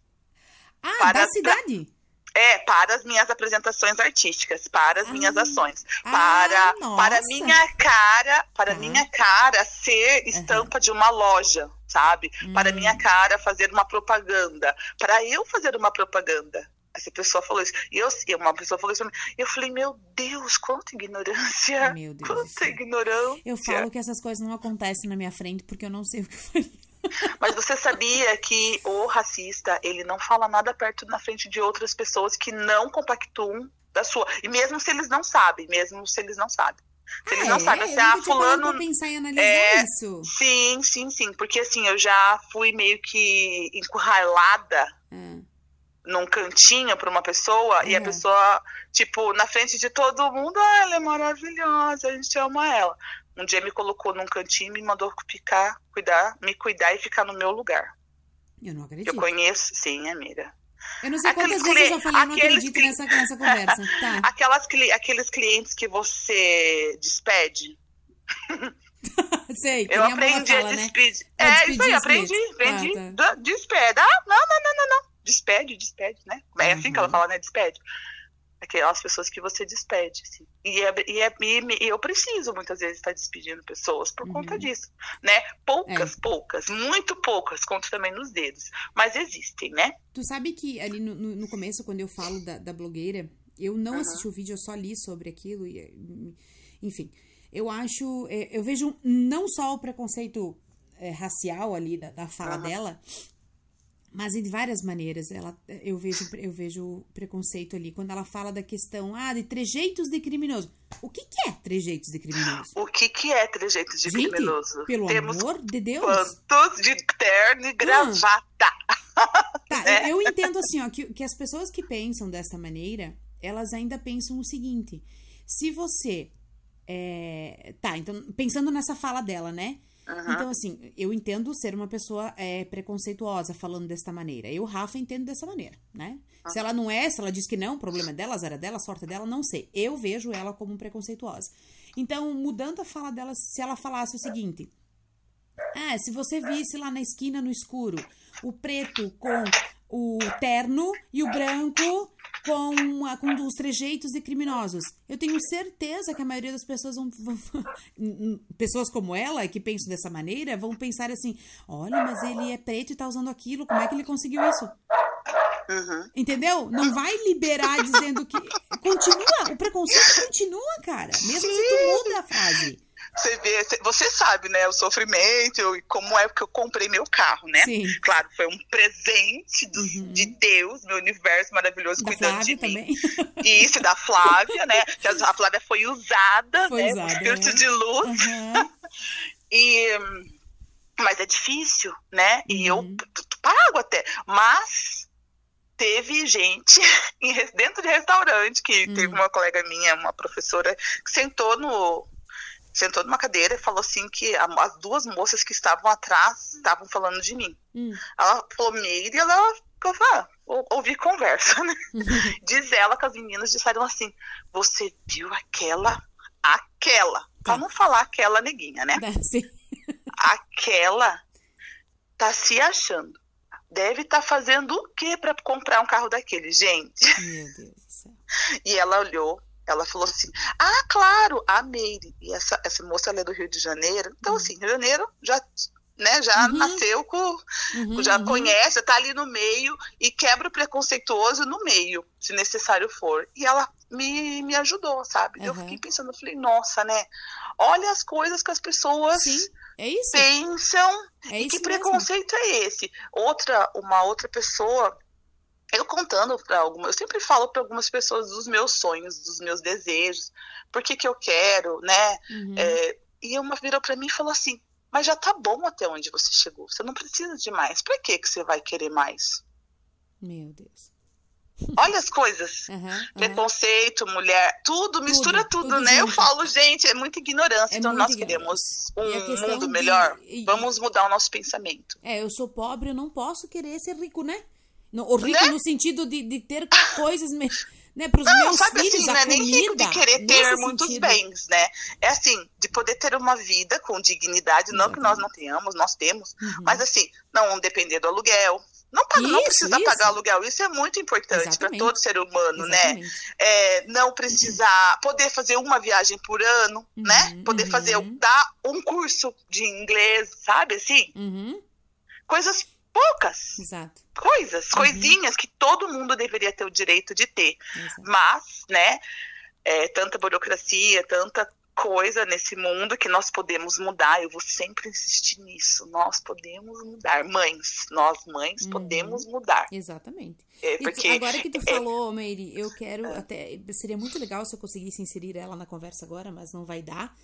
A: Ah, Para da cidade?
C: É, para as minhas apresentações artísticas, para as ah, minhas ações, para ah, para minha cara, para ah. minha cara ser estampa uhum. de uma loja, sabe? Hum. Para minha cara fazer uma propaganda, para eu fazer uma propaganda. Essa pessoa falou isso. E eu, uma pessoa falou isso. Eu falei, meu Deus, quanta ignorância. Meu Deus quanta ignorância.
A: Eu falo que essas coisas não acontecem na minha frente porque eu não sei o que faria.
C: Mas você sabia que o racista, ele não fala nada perto na frente de outras pessoas que não compactuam da sua. E mesmo se eles não sabem, mesmo se eles não sabem. Se eles ah, não é? sabem, assim, ah, fulano.
A: pensar em analisar é, isso.
C: Sim, sim, sim. Porque assim, eu já fui meio que encurralada hum. num cantinho pra uma pessoa, e a pessoa, tipo, na frente de todo mundo, ah, ela é maravilhosa, a gente ama ela. Um dia me colocou num cantinho e me mandou ficar, cuidar, me cuidar e ficar no meu lugar.
A: Eu não acredito.
C: Eu conheço, sim, amiga.
A: Eu não sei quantas vezes eu já falei, eu não acredito nessa, nessa conversa. Tá.
C: Aquelas, aqueles clientes que você despede.
A: sei,
C: eu aprendi fala, a né? despedir. Né? É, isso aí, aprendi, aprendi. Ah, tá. Despede. Ah, não, não, não, não, não. Despede, despede, né? É assim uhum. que ela fala, né? Despede aquelas pessoas que você despede. Assim. E, é, e, é, e, eu preciso muitas vezes estar despedindo pessoas por uhum. conta disso, né? Poucas, é. poucas, muito poucas, conto também nos dedos, mas existem, né?
A: Tu sabe que ali no, no começo, quando eu falo da, da blogueira, eu não uhum. assisti o vídeo, eu só li sobre aquilo, e, enfim. Eu acho, é, eu vejo não só o preconceito é, racial ali da, da fala uhum. dela, Mas de várias maneiras, ela, eu vejo eu vejo preconceito ali. Quando ela fala da questão, ah, de trejeitos de criminoso. O que, que é trejeitos de criminoso?
C: O que, que é trejeitos de Gente, criminoso?
A: pelo Temos amor de Deus.
C: Quantos de terno e gravata.
A: Tá, né? eu entendo assim, ó, que, que as pessoas que pensam dessa maneira, elas ainda pensam o seguinte. Se você... É, tá, então, pensando nessa fala dela, né? Uhum. Então, assim, eu entendo ser uma pessoa é, preconceituosa falando desta maneira. Eu, Rafa, entendo dessa maneira, né? Uhum. Se ela não é, se ela diz que não, o problema é dela, azar é dela, a sorte é dela, não sei. Eu vejo ela como preconceituosa. Então, mudando a fala dela, se ela falasse o seguinte: Ah, se você visse lá na esquina no escuro o preto com o terno e o branco com, a, com os trejeitos de criminosos. Eu tenho certeza que a maioria das pessoas vão, vão, pessoas como ela que pensam dessa maneira vão pensar assim: olha, mas ele é preto e tá usando aquilo, como é que ele conseguiu isso? Uhum. Entendeu? Não vai liberar dizendo que. Continua, o preconceito continua, cara. Mesmo se tu muda a frase.
C: Você vê, você sabe, né, o sofrimento e como é que eu comprei meu carro, né?
A: Sim.
C: Claro, foi um presente do, uhum. de Deus, meu universo maravilhoso
A: da
C: cuidando
A: Flávia
C: de mim.
A: Também.
C: Isso, da Flávia, né? Que a Flávia foi usada,
A: foi
C: né?
A: Usada,
C: espírito de luz.
A: Uhum.
C: e mas é difícil, né? E eu uhum. pago até, mas teve gente dentro de restaurante que teve uma colega minha, uma professora, que sentou no sentou numa cadeira e falou assim que as duas moças que estavam atrás estavam falando de mim.
A: Hum.
C: Ela falou meio e ela ah, ouvi conversa, né? Diz ela que as meninas disseram assim: Você viu aquela? Aquela. Pra tá. não falar aquela neguinha, né?
A: Sim.
C: Aquela tá se achando. Deve estar tá fazendo o quê para comprar um carro daquele, gente?
A: Meu Deus do céu.
C: E ela olhou ela falou assim: Ah, claro, a Meire. E essa, essa moça ela é do Rio de Janeiro. Então, uhum. assim, Rio de Janeiro já, né, já uhum. nasceu com. Uhum, já uhum. conhece, está ali no meio e quebra o preconceituoso no meio, se necessário for. E ela me, me ajudou, sabe? Eu fiquei pensando, falei, nossa, né? Olha as coisas que as pessoas.
A: Sim. É isso.
C: Pensam.
A: É
C: e que preconceito mesmo. é esse? Outra, uma outra pessoa eu contando para algumas, eu sempre falo para algumas pessoas dos meus sonhos, dos meus desejos, por que que eu quero, né?
A: Uhum.
C: É, e uma virou para mim e falou assim: "Mas já tá bom até onde você chegou. Você não precisa de mais. Para que que você vai querer mais?"
A: Meu Deus.
C: Olha as coisas.
A: Uhum, uhum.
C: Preconceito, mulher, tudo, mistura tudo, tudo né? Junto. Eu falo, gente, é muita ignorância.
A: É
C: então nós queremos um mundo melhor. De... Vamos mudar o nosso pensamento.
A: É, eu sou pobre, eu não posso querer ser rico, né? No, o rico né? no sentido de, de ter coisas, né, para os meus
C: sabe
A: filhos,
C: assim, não é nem rico de querer ter muitos
A: sentido.
C: bens, né? É assim, de poder ter uma vida com dignidade, não que nós não tenhamos, nós temos,
A: uhum.
C: mas assim, não depender do aluguel, não, paga,
A: isso,
C: não precisa
A: isso.
C: pagar aluguel, isso é muito importante para todo ser humano, né?
A: Exatamente.
C: né? É, não precisar poder fazer uma viagem por ano,
A: uhum,
C: né? Poder
A: uhum.
C: fazer dar um curso de inglês, sabe assim?
A: Uhum.
C: Coisas poucas.
A: Exato.
C: Coisas, coisinhas que todo mundo deveria ter o direito de ter.
A: Exato.
C: Mas, né, é, tanta burocracia, tanta coisa nesse mundo que nós podemos mudar. Eu vou sempre insistir nisso. Nós podemos mudar. Mães, nós mães
A: Uhum.
C: podemos mudar.
A: Exatamente.
C: É,
A: tu-
C: porque
A: agora que tu
C: é,
A: falou, Meire, eu quero até. Seria muito legal se eu conseguisse inserir ela na conversa agora, mas não vai dar.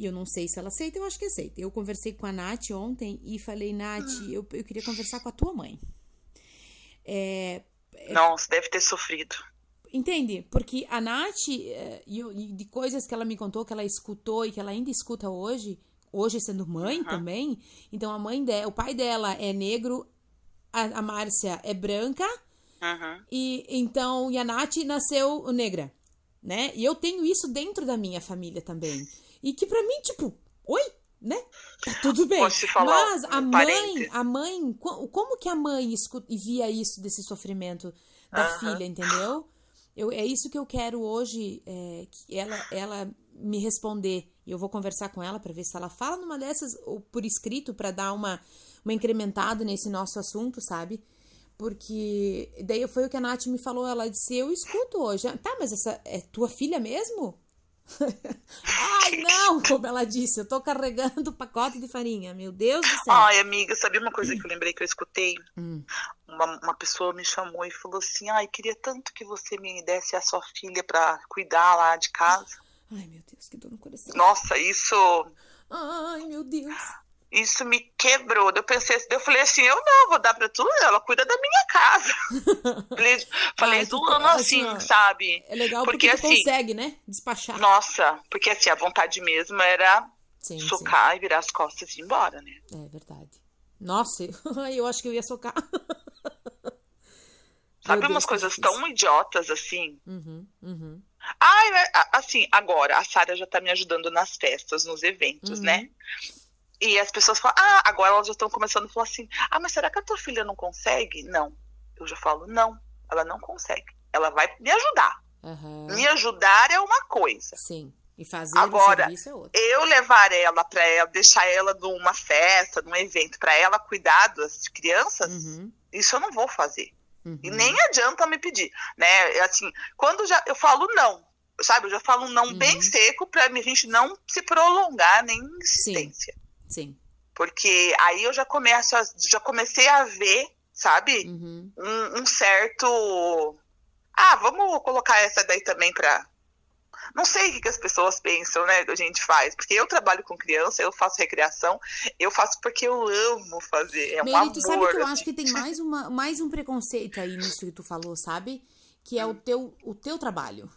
A: E eu não sei se ela aceita, eu acho que aceita. Eu conversei com a Nath ontem e falei, Nath, eu, eu queria conversar com a tua mãe. É,
C: nossa, deve ter sofrido.
A: Entende? Porque a Nath, e de coisas que ela me contou, que ela escutou e que ela ainda escuta hoje, hoje sendo mãe também. Então, a mãe dela, o pai dela é negro, a, a Márcia é branca,
C: Uhum.
A: e então, e a Nath nasceu negra, né? E eu tenho isso dentro da minha família também. E que pra mim, tipo, oi, né? Tá tudo bem.
C: Posso te falar
A: Mas
C: um
A: a mãe, a mãe, co- como que a mãe e via isso desse sofrimento da filha, entendeu? Eu, é isso que eu quero hoje, é, que ela, ela me responder. E eu vou conversar com ela para ver se ela fala numa dessas, ou por escrito, para dar uma, uma incrementada nesse nosso assunto, sabe? Porque daí foi o que a Nath me falou. Ela disse: Eu escuto hoje. Tá, mas essa é tua filha mesmo? Ai, não, como ela disse, eu tô carregando pacote de farinha, meu Deus do céu.
C: Ai, amiga, sabia uma coisa que eu lembrei que eu escutei? Hum. Uma, uma pessoa me chamou e falou assim: Ai, queria tanto que você me desse a sua filha pra cuidar lá de casa.
A: Ai, meu Deus, que dor no coração.
C: Nossa, isso.
A: Ai, meu Deus
C: isso me quebrou. Eu pensei, eu falei assim, eu não vou dar para tu, ela cuida da minha casa. falei, falei zoando assim, assim sabe?
A: É legal porque, porque assim, consegue, né? Despachar.
C: Nossa, porque assim, a vontade mesmo era sim, socar sim. e virar as costas e ir embora, né?
A: É verdade. Nossa, eu acho que eu ia socar.
C: Sabe Deus, umas coisas tão idiotas assim?
A: Uhum, uhum.
C: Ai, assim, agora, a Sara já tá me ajudando nas festas, nos eventos, uhum. né? E as pessoas falam, ah, agora elas já estão começando a falar assim, ah, mas será que a tua filha não consegue? Não. Eu já falo, não, ela não consegue. Ela vai me ajudar.
A: Uhum.
C: Me ajudar é uma coisa.
A: Sim. E fazer
C: Agora,
A: é outra.
C: eu levar ela para ela, deixar ela numa festa, num evento, para ela cuidar das crianças, uhum. isso eu não vou fazer. Uhum. E nem adianta me pedir, né? Assim, quando já eu falo não, sabe? Eu já falo um não uhum. bem seco para a gente não se prolongar nem insistência.
A: Sim. Sim.
C: Porque aí eu já começo, a, já comecei a ver, sabe?
A: Uhum.
C: Um, um, certo. Ah, vamos colocar essa daí também pra. Não sei o que, as pessoas pensam, né? Que a gente faz. Porque eu trabalho com criança, eu faço recreação, eu faço porque eu amo fazer. É um amor.
A: tu sabe que eu assim. acho que tem mais, uma, mais um preconceito aí nisso que tu falou, sabe? Que é o hum. teu, o teu trabalho.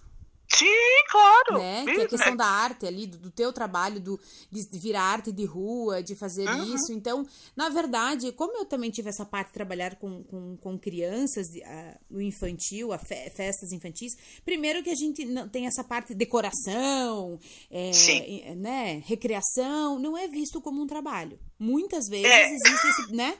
C: Sim, claro.
A: Né? Que é a questão da arte ali, do, do teu trabalho, do, de virar arte de rua, de fazer uhum. isso. Então, na verdade, como eu também tive essa parte de trabalhar com, com, com crianças, uh, no infantil, a fe, festas infantis, primeiro que a gente não tem essa parte de decoração, é, né, recreação, não é visto como um trabalho. Muitas vezes é. existe esse, né?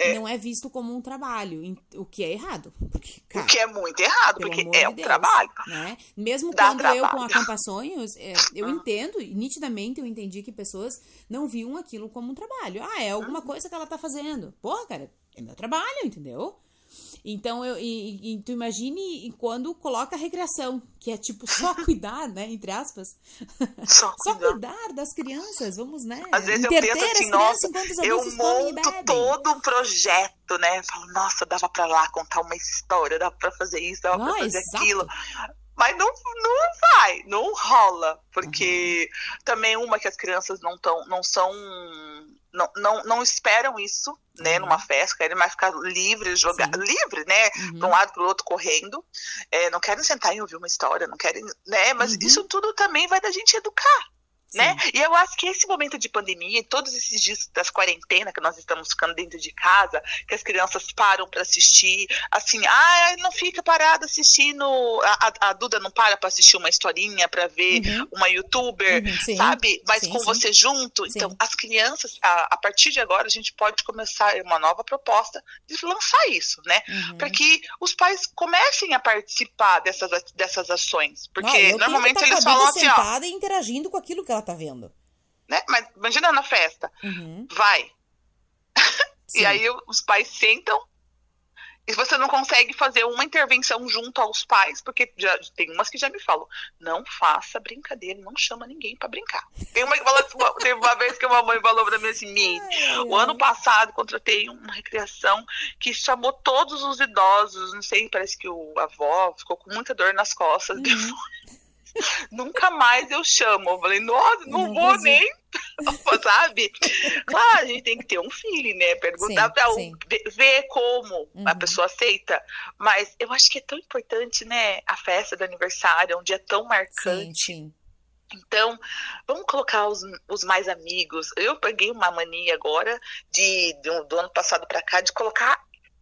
A: É. não é visto como um trabalho, o que é errado. Porque, cara,
C: o que é muito errado, porque é um Deus, trabalho.
A: Né? Mesmo Dá quando trabalho. eu com a Campa Sonhos, é, eu uhum. entendo, nitidamente eu entendi que pessoas não viam aquilo como um trabalho. Ah, é alguma uhum. coisa que ela tá fazendo. Porra, cara, é meu trabalho, entendeu? Então, eu, e, e, tu imagine quando coloca a recreação, que é tipo só cuidar, né? Entre aspas.
C: Só,
A: só cuidar das crianças, vamos, né?
C: Às vezes eu penso assim, nossa, eu monto todo um projeto, né? Eu falo, nossa, dava pra lá contar uma história, dava pra fazer isso, dava ah, pra fazer exato. aquilo. Mas não, não vai, não rola. Porque uhum. também uma que as crianças não, tão, não são não, não, não esperam isso, né, uhum. numa festa, querem mais ficar livre, jogar, Sim. livre, né, uhum. de um lado pro outro correndo, é, não querem sentar e ouvir uma história, não querem, né, mas uhum. isso tudo também vai da gente educar, né? E eu acho que esse momento de pandemia, todos esses dias das quarentena que nós estamos ficando dentro de casa, que as crianças param para assistir, assim, ah, não fica parada assistindo, a, a Duda não para para assistir uma historinha, para ver uhum. uma youtuber, uhum, sabe? Mas sim, com você junto. Então, as crianças, a, a, partir de agora, a gente pode começar uma nova proposta de lançar isso, né? Uhum. Para que os pais comecem a participar dessas, dessas ações. Porque normalmente eles falam assim, ó.
A: E interagindo com aquilo que ela tá vendo.
C: Né? Mas imagina na festa.
A: Uhum.
C: Vai. e aí os pais sentam e você não consegue fazer uma intervenção junto aos pais, porque já tem umas que já me falam, não faça brincadeira, não chama ninguém para brincar. Tem uma que fala assim, teve uma vez que uma mãe falou para mim assim, o ano passado contratei uma recreação que chamou todos os idosos, não sei, parece que o avó ficou com muita dor nas costas uhum. depois. Nunca mais eu chamo. Eu falei, nossa, não, não vou nem. Sabe? Claro, a gente tem que ter um feeling, né? Perguntar para ver como uhum. a pessoa aceita. Mas eu acho que é tão importante, né? A festa do aniversário, um dia tão marcante.
A: Sim, sim.
C: Então, vamos colocar os, os mais amigos. Eu peguei uma mania agora de, do, do ano passado para cá de colocar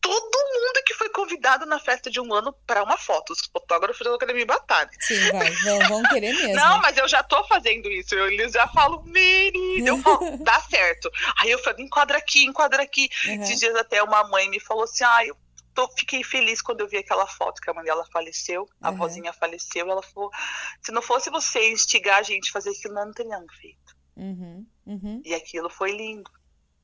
C: todo mundo que foi convidado na festa de um ano para uma foto. Os fotógrafos vão querer me matar.
A: Sim, vai, vão, vão querer mesmo.
C: Não, mas eu já tô fazendo isso. Eu, eles já falam, Miri, eu falo, dá certo. Aí eu falo, enquadra aqui, enquadra aqui. Uhum. Esses dias até uma mãe me falou assim, ah, eu tô, fiquei feliz quando eu vi aquela foto que a mãe dela faleceu, a uhum. vozinha faleceu. Ela falou, se não fosse você instigar a gente a fazer aquilo, nós não teríamos feito.
A: Uhum, uhum.
C: E aquilo foi lindo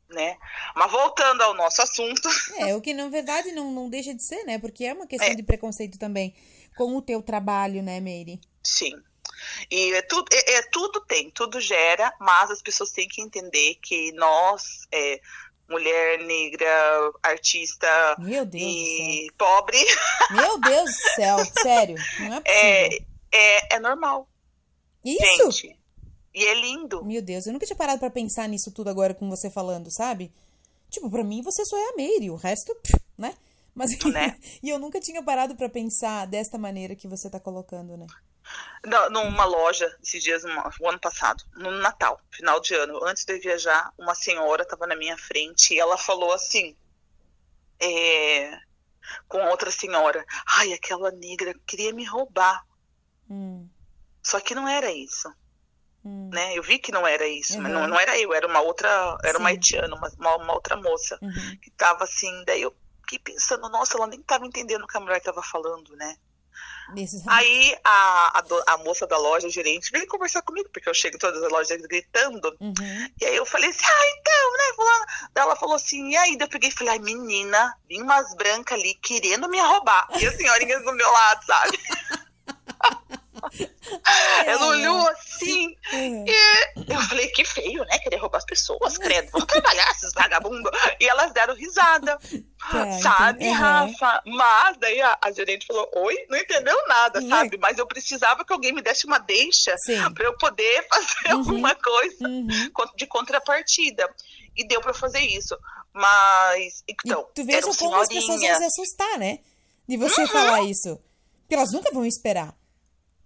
C: né? Mas voltando ao nosso assunto.
A: É, o que na verdade não, não deixa de ser, né? Porque é uma questão é. de preconceito também com o teu trabalho, né, Meire?
C: Sim. E é tudo, é, é, tudo tem, tudo gera, mas as pessoas têm que entender que nós, é, mulher negra, artista e pobre.
A: Meu Deus do céu, sério, não é, é
C: possível. É, é, normal.
A: Isso?
C: Gente, e é lindo.
A: Meu Deus, eu nunca tinha parado para pensar nisso tudo agora com você falando, sabe? Tipo, para mim você só é a Meire, o resto, né? Mas né? e eu nunca tinha parado para pensar desta maneira que você tá colocando, né?
C: numa loja esses dias, o ano passado, no Natal, final de ano, antes de eu viajar, uma senhora estava na minha frente e ela falou assim, é, com outra senhora, ai, aquela negra queria me roubar. Hum. Só que não era isso. Hum. Né? Eu vi que não era isso, uhum. mas não, não era eu, era uma outra, era Sim. uma haitiana, uma, uma, outra moça uhum. que estava assim, daí eu fiquei pensando, nossa, ela nem estava entendendo o que a mulher estava falando, né? Aí a, a, a, moça da loja, a gerente, veio conversar comigo, porque eu chego em todas as lojas gritando. Uhum. E aí eu falei assim, ah, então, né? Fulano. Ela falou assim, e aí eu peguei e falei, ai, menina, vim umas brancas ali querendo me roubar. E as senhorinhas do meu lado, sabe? Ela olhou assim é. e eu falei, que feio, né? Querer roubar as pessoas, credo. Vamos trabalhar, esses vagabundos. E elas deram risada. Tá, sabe, uhum. Rafa? Mas daí a, a, gerente falou, oi, não entendeu nada, uhum. sabe? Mas eu precisava que alguém me desse uma deixa para eu poder fazer uhum. alguma coisa uhum. de contrapartida. E deu para fazer isso. Mas, então,
A: e tu veja como as pessoas vão se assustar, né? De você uhum. falar isso. Porque elas nunca vão esperar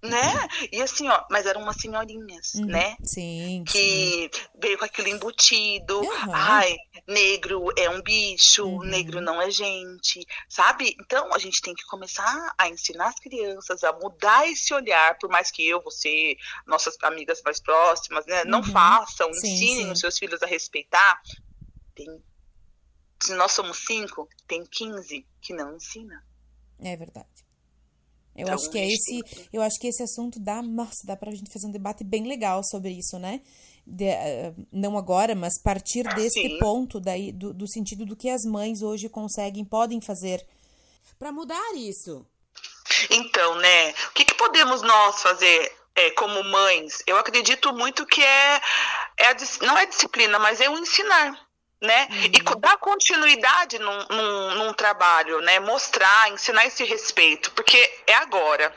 C: né? E assim, ó, mas eram umas senhorinhas, uhum. né?
A: Sim.
C: Que sim. veio com aquilo embutido. Uhum. Ai, negro é um bicho, uhum. negro não é gente, sabe? Então a gente tem que começar a ensinar as crianças a mudar esse olhar, por mais que eu, você, nossas amigas mais próximas, né, não uhum. façam, sim, ensinem sim. os seus filhos a respeitar. Tem, se nós somos cinco, tem 15 que não ensina.
A: É verdade. Eu então, acho que é esse, eu acho que esse assunto dá, nossa, dá pra gente fazer um debate bem legal sobre isso, né? De, uh, não agora, mas partir desse Sim. ponto daí do, do sentido do que as mães hoje conseguem, podem fazer para mudar isso.
C: Então, né? O que, que podemos nós fazer é, como mães? Eu acredito muito que é, é a, não é disciplina, mas é o ensinar né? Uhum. E dar continuidade num, num, num, trabalho, né? Mostrar, ensinar esse respeito, porque é agora.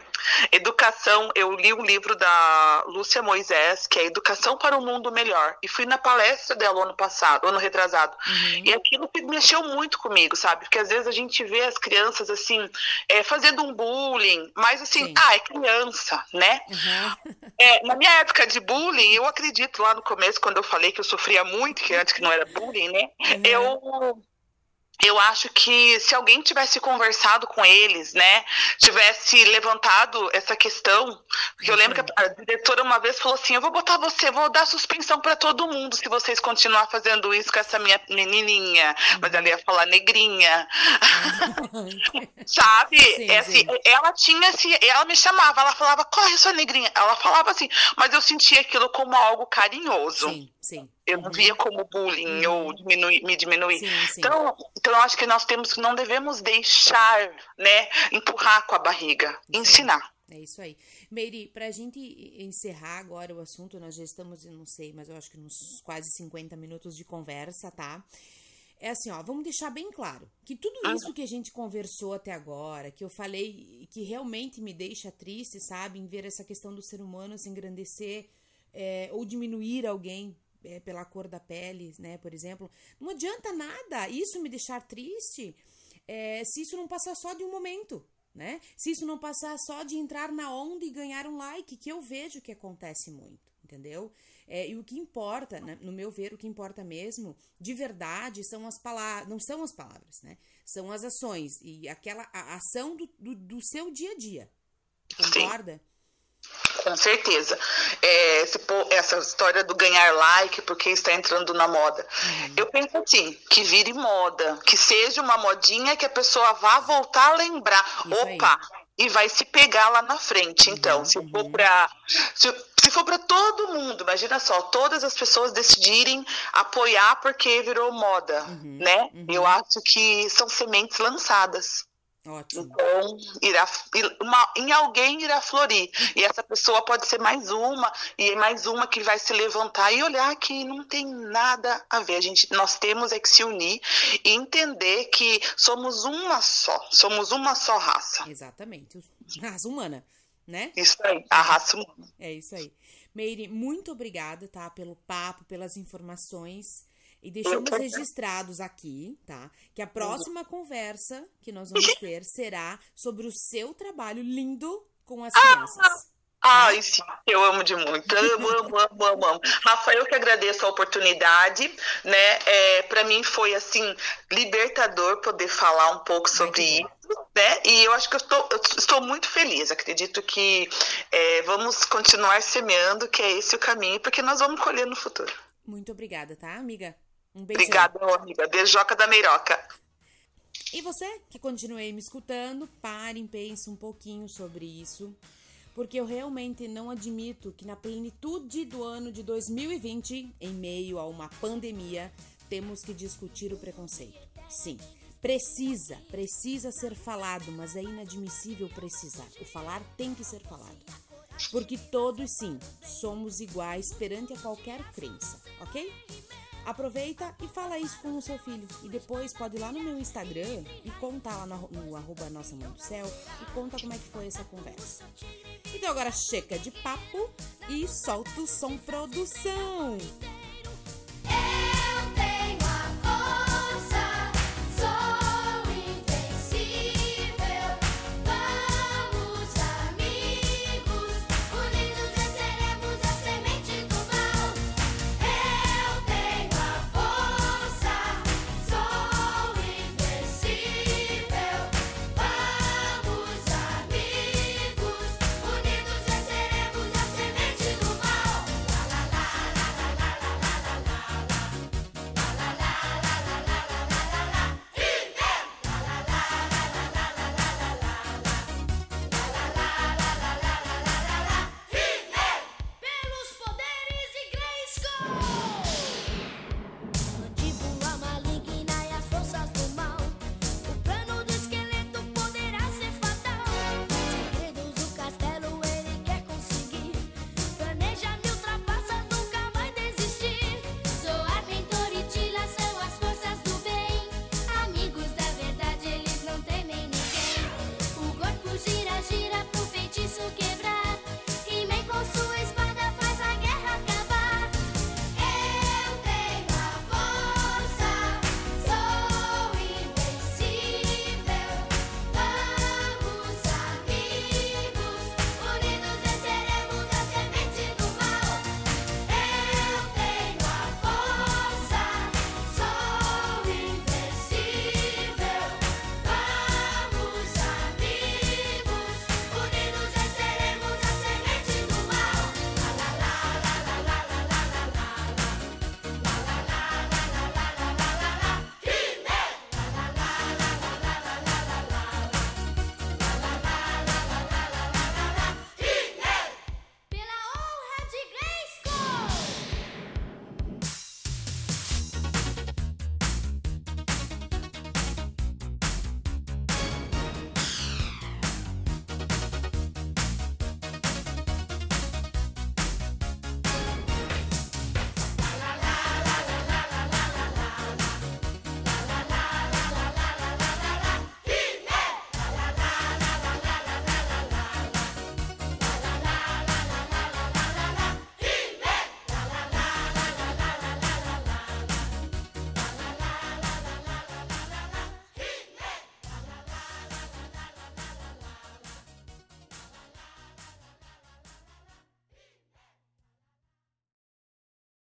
C: Educação, eu li o livro da Lúcia Moisés, que é Educação para um Mundo Melhor, e fui na palestra dela ano passado, ano retrasado. Uhum. E aquilo mexeu muito comigo, sabe? Porque às vezes a gente vê as crianças assim, é, fazendo um bullying, mas assim, Sim. ah, é criança, né? Uhum. É, na minha época de bullying, eu acredito lá no começo, quando eu falei que eu sofria muito, que antes que não era bullying, né? Uhum. Eu eu acho que se alguém tivesse conversado com eles, né, tivesse levantado essa questão, porque eu lembro que a diretora uma vez falou assim: eu vou botar você, vou dar suspensão para todo mundo se vocês continuar fazendo isso com essa minha menininha, mas ela ia falar negrinha, sabe? Sim, é assim, ela tinha assim, ela me chamava, ela falava corre sua negrinha, ela falava assim, mas eu sentia aquilo como algo carinhoso.
A: Sim, sim.
C: Eu não via como bullying uhum. ou diminuir, me diminuir. Sim, sim. Então, então, eu acho que nós temos, não devemos deixar, né, empurrar com a barriga, ensinar.
A: É isso aí. Meire, para a gente encerrar agora o assunto, nós já estamos, não sei, mas eu acho que nos quase 50 minutos de conversa, tá? É assim, ó, vamos deixar bem claro que tudo uhum. isso que a gente conversou até agora, que eu falei, que realmente me deixa triste, sabe, em ver essa questão do ser humano se engrandecer é, ou diminuir alguém é, pela cor da pele, né, por exemplo, não adianta nada isso me deixar triste é, se isso não passar só de um momento, né? Se isso não passar só de entrar na onda e ganhar um like, que eu vejo que acontece muito, entendeu? É, e o que importa, né, no meu ver, o que importa mesmo, de verdade, são as palavras, não são as palavras, né? São as ações e aquela a ação do, do, do seu dia a dia. Concorda? Sim.
C: Com certeza. É, esse, essa história do ganhar like porque está entrando na moda. Uhum. Eu penso assim, que vire moda, que seja uma modinha que a pessoa vá voltar a lembrar. Isso Opa! Aí. E vai se pegar lá na frente. Uhum, então, se for para se, se for para todo mundo, imagina só, todas as pessoas decidirem apoiar porque virou moda, uhum, né? Uhum. Eu acho que são sementes lançadas.
A: Ótimo.
C: Então, irá, uma, em alguém irá florir. E essa pessoa pode ser mais uma, e mais uma que vai se levantar e olhar que não tem nada a ver. A gente, nós temos é que se unir e entender que somos uma só, somos uma só raça.
A: Exatamente, raça humana, né?
C: Isso aí, a raça humana.
A: É isso aí. Meire, muito obrigada, tá, pelo papo, pelas informações. E deixamos registrados aqui, tá? Que a próxima conversa que nós vamos ter será sobre o seu trabalho lindo com as crianças.
C: Ai, sim, eu amo de muito. Amo, amo, amo, amo, amo. Rafa, eu que agradeço a oportunidade, né? É, para mim foi assim libertador poder falar um pouco sobre isso. Né? E eu acho que eu estou, eu estou muito feliz. Acredito que é, vamos continuar semeando, que é esse o caminho, porque nós vamos colher no futuro.
A: Muito obrigada, tá, amiga? Um beijo.
C: Obrigada, amiga. Beijoca da Meiroca.
A: E você que continuei me escutando, parem, pense um pouquinho sobre isso porque eu realmente não admito que na plenitude do ano de 2020, em meio a uma pandemia, temos que discutir o preconceito. Sim, precisa, precisa ser falado, mas é inadmissível precisar. O falar tem que ser falado. Porque todos, sim, somos iguais perante a qualquer crença, ok? Aproveita e fala isso com o seu filho. E depois pode ir lá no meu Instagram e contar lá no, no arroba Nossa Mãe do Céu e conta como é que foi essa conversa. Então agora chega de papo e solta o som produção!